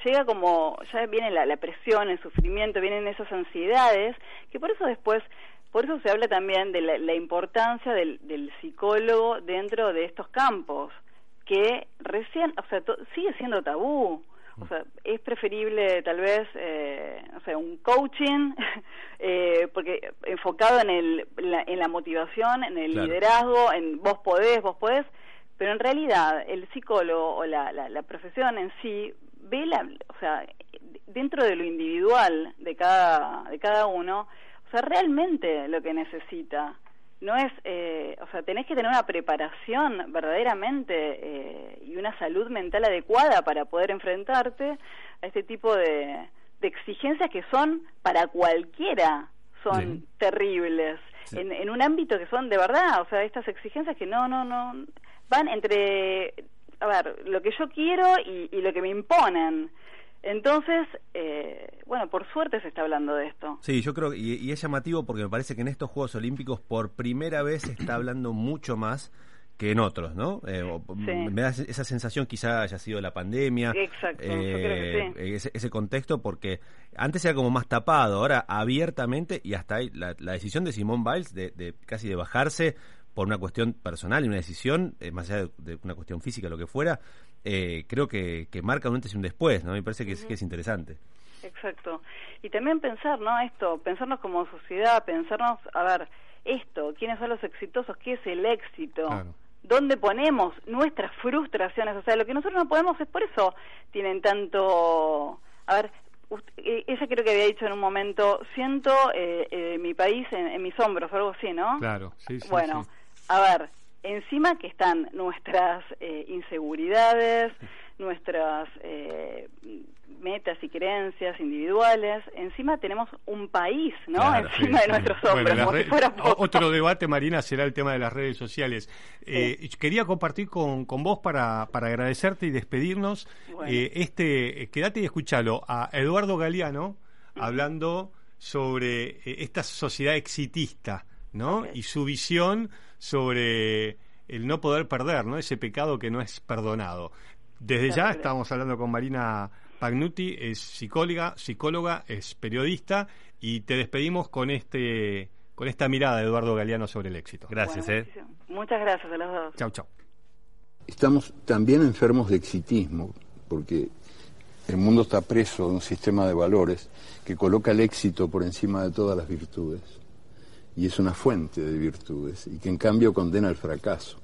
llega como ya viene la, la presión, el sufrimiento, vienen esas ansiedades que por eso después por eso se habla también de la, importancia del, psicólogo dentro de estos campos, que recién, o sea, sigue siendo tabú. O sea, es preferible tal vez, eh, no sé, un coaching, eh, porque enfocado en, el, en la motivación, en el liderazgo, en vos podés, vos podés, pero en realidad el psicólogo o la, la, la profesión en sí ve la, o sea, dentro de lo individual de cada, de cada uno, o sea, realmente lo que necesita. No es, eh, o sea, tenés que tener una preparación verdaderamente eh, y una salud mental adecuada para poder enfrentarte a este tipo de, exigencias que son para cualquiera, son terribles, En, en un ámbito que son de verdad, o sea, estas exigencias que no, no, no, van entre, a ver, lo que yo quiero y, y lo que me imponen. Entonces, eh, bueno, por suerte se está hablando de esto. Sí, yo creo, y, y, es llamativo porque me parece que en estos Juegos Olímpicos por primera vez se está hablando mucho más que en otros, ¿no? Eh, me da esa sensación, quizá haya sido la pandemia, Exacto, eh, ese, contexto, porque antes era como más tapado, ahora abiertamente, y hasta ahí la, decisión de Simón Biles de, de, casi de bajarse por una cuestión personal y una decisión, más allá de, una cuestión física, lo que fuera, eh, creo que, que marca un antes y un después, ¿no? Me parece que, es, que es interesante. Exacto. Y también pensar, ¿no? Esto, pensarnos como sociedad, pensarnos, a ver, esto, quiénes son los exitosos, qué es el éxito. Claro. ¿Dónde ponemos nuestras frustraciones? O sea, lo que nosotros no podemos es por eso tienen tanto... A ver, ust- eh, ella creo que había dicho en un momento, siento eh, eh, mi país en, en mis hombros, o algo así, ¿no? Claro, sí, sí. bueno, sí. a ver, encima que están nuestras eh, inseguridades, nuestras eh, metas y creencias individuales, encima tenemos un país, ¿no? Claro, encima sí, de sí. nuestros hombros, como si fuera. Otro debate, Marina, será el tema de las redes sociales. Eh, Quería compartir con, con vos para, para agradecerte y despedirnos. Bueno. eh, este, eh, quédate y escúchalo a Eduardo Galeano hablando sobre esta sociedad exitista, ¿no? Y su visión sobre el no poder perder, ¿no? Ese pecado que no es perdonado. Desde ya estamos hablando con Marina Pagnuti, es psicóloga, psicóloga, es periodista y te despedimos con este con esta mirada de Eduardo Galeano sobre el éxito. Gracias, Bueno, ¿eh? Muchas gracias a los dos. Chau, chau. Estamos también enfermos de exitismo, porque el mundo está preso de un sistema de valores que coloca el éxito por encima de todas las virtudes. Y es una fuente de virtudes, y que en cambio condena el fracaso.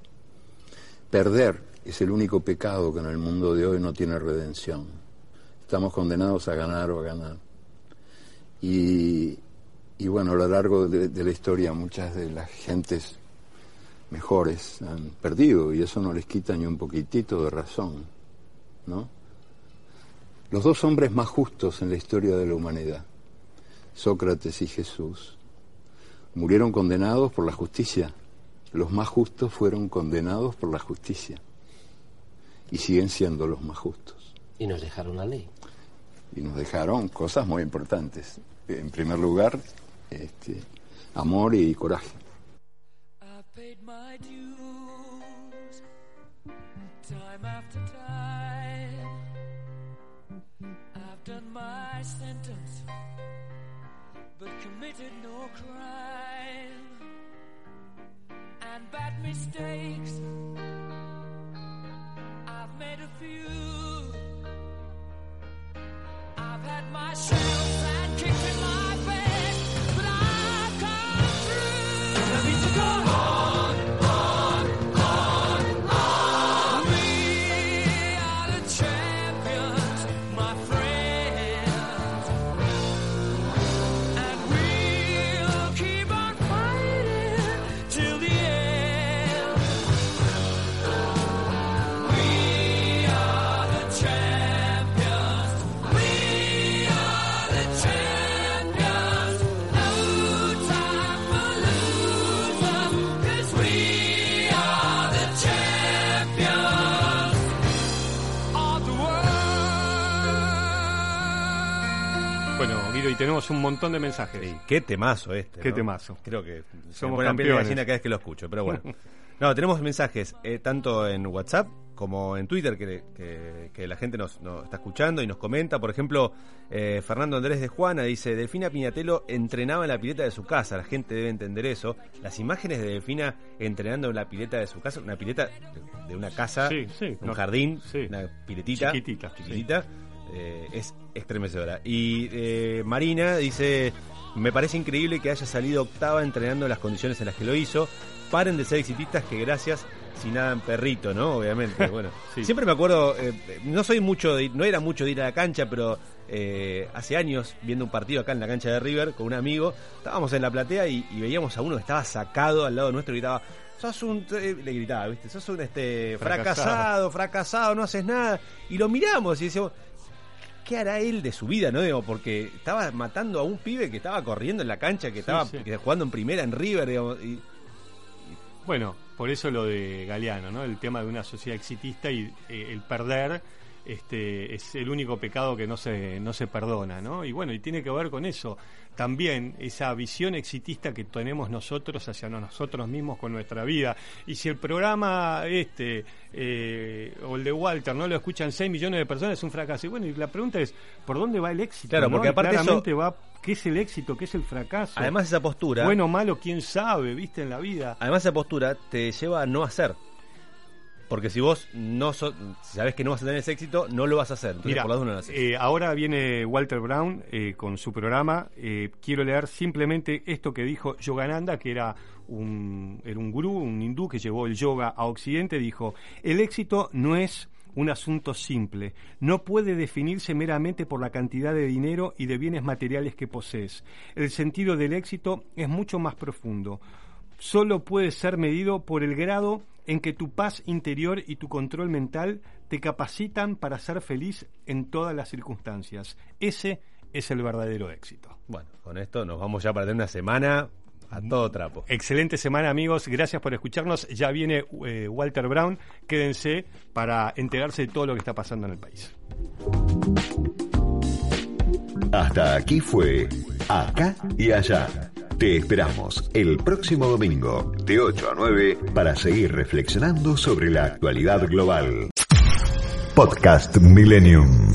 Perder es el único pecado que en el mundo de hoy no tiene redención. Estamos condenados a ganar o a ganar. Y, y bueno, a lo largo de, de la historia muchas de las gentes mejores han perdido y eso no les quita ni un poquitito de razón, ¿no? Los dos hombres más justos en la historia de la humanidad, Sócrates y Jesús, murieron condenados por la justicia. Los más justos fueron condenados por la justicia y siguen siendo los más justos. Y nos dejaron la ley. Y nos dejaron cosas muy importantes. En primer lugar, este, amor y coraje. I've done my sentence, but committed no crime. And bad mistakes, y tenemos un montón de mensajes. Sí, qué temazo este. Qué ¿no? temazo. Creo que se Somos me pone cada vez que lo escucho, pero bueno. No, tenemos mensajes eh, tanto en WhatsApp como en Twitter que, que- que la gente nos, nos está escuchando y nos comenta. Por ejemplo, eh, Fernando Andrés de Juana dice: Delfina Piñatelo entrenaba en la pileta de su casa. La gente debe entender eso. Las imágenes de Delfina entrenando en la pileta de su casa, una pileta de, una casa, Sí, sí, un no, jardín, sí. una piletita, Chiquitita, chiquitita, eh, es estremecedora. Y eh, Marina dice, me parece increíble que haya salido octava entrenando en las condiciones en las que lo hizo. Paren de ser exitistas que gracias si nada en perrito, ¿no? Obviamente, bueno. Sí. Siempre me acuerdo, eh, no soy mucho, de no era mucho de ir a la cancha, pero eh, hace años, viendo un partido acá en la cancha de River con un amigo, estábamos en la platea y, y veíamos a uno que estaba sacado al lado nuestro y gritaba, sos un, eh, le gritaba, ¿viste? Sos un este Fracasado. fracasado, fracasado, no haces nada. Y lo miramos y decíamos, ¿qué hará él de su vida, no? Digo, porque estaba matando a un pibe que estaba corriendo en la cancha, que estaba sí. jugando en primera en River, digamos, y Bueno, por eso lo de Galeano, ¿no? El tema de una sociedad exitista y eh, el perder este, es el único pecado que no se, no se perdona, ¿no? Y bueno, y tiene que ver con eso. También esa visión exitista que tenemos nosotros hacia nosotros mismos con nuestra vida. Y si el programa este eh, o el de Walter no lo escuchan 6 millones de personas, es un fracaso. Y bueno, y la pregunta es, ¿por dónde va el éxito? Claro, no? porque aparte eso- va, ¿qué es el éxito? ¿Qué es el fracaso? además esa postura, Bueno o malo, quién sabe, viste, en la vida. además esa postura te lleva a no hacer. Porque si vos no so- si sabés que no vas a tener ese éxito, no lo vas a hacer. Entonces, Mira, por las dudas no lo haces. eh, ahora viene Walter Brown eh, con su programa. Eh, quiero leer simplemente esto que dijo Yogananda, que era un, era un gurú, un hindú que llevó el yoga a Occidente. Dijo: El éxito no es un asunto simple. No puede definirse meramente por la cantidad de dinero y de bienes materiales que posees. El sentido del éxito es mucho más profundo. Solo puede ser medido por el grado en que tu paz interior y tu control mental te capacitan para ser feliz en todas las circunstancias. Ese es el verdadero éxito. Bueno, con esto nos vamos ya para tener una semana a todo trapo. Excelente semana amigos, gracias por escucharnos. Ya viene eh, Walter Brown, quédense para enterarse de todo lo que está pasando en el país. Hasta aquí fue Acá y Allá. Te esperamos el próximo domingo de 8 a 9 para seguir reflexionando sobre la actualidad global. Podcast Millennium.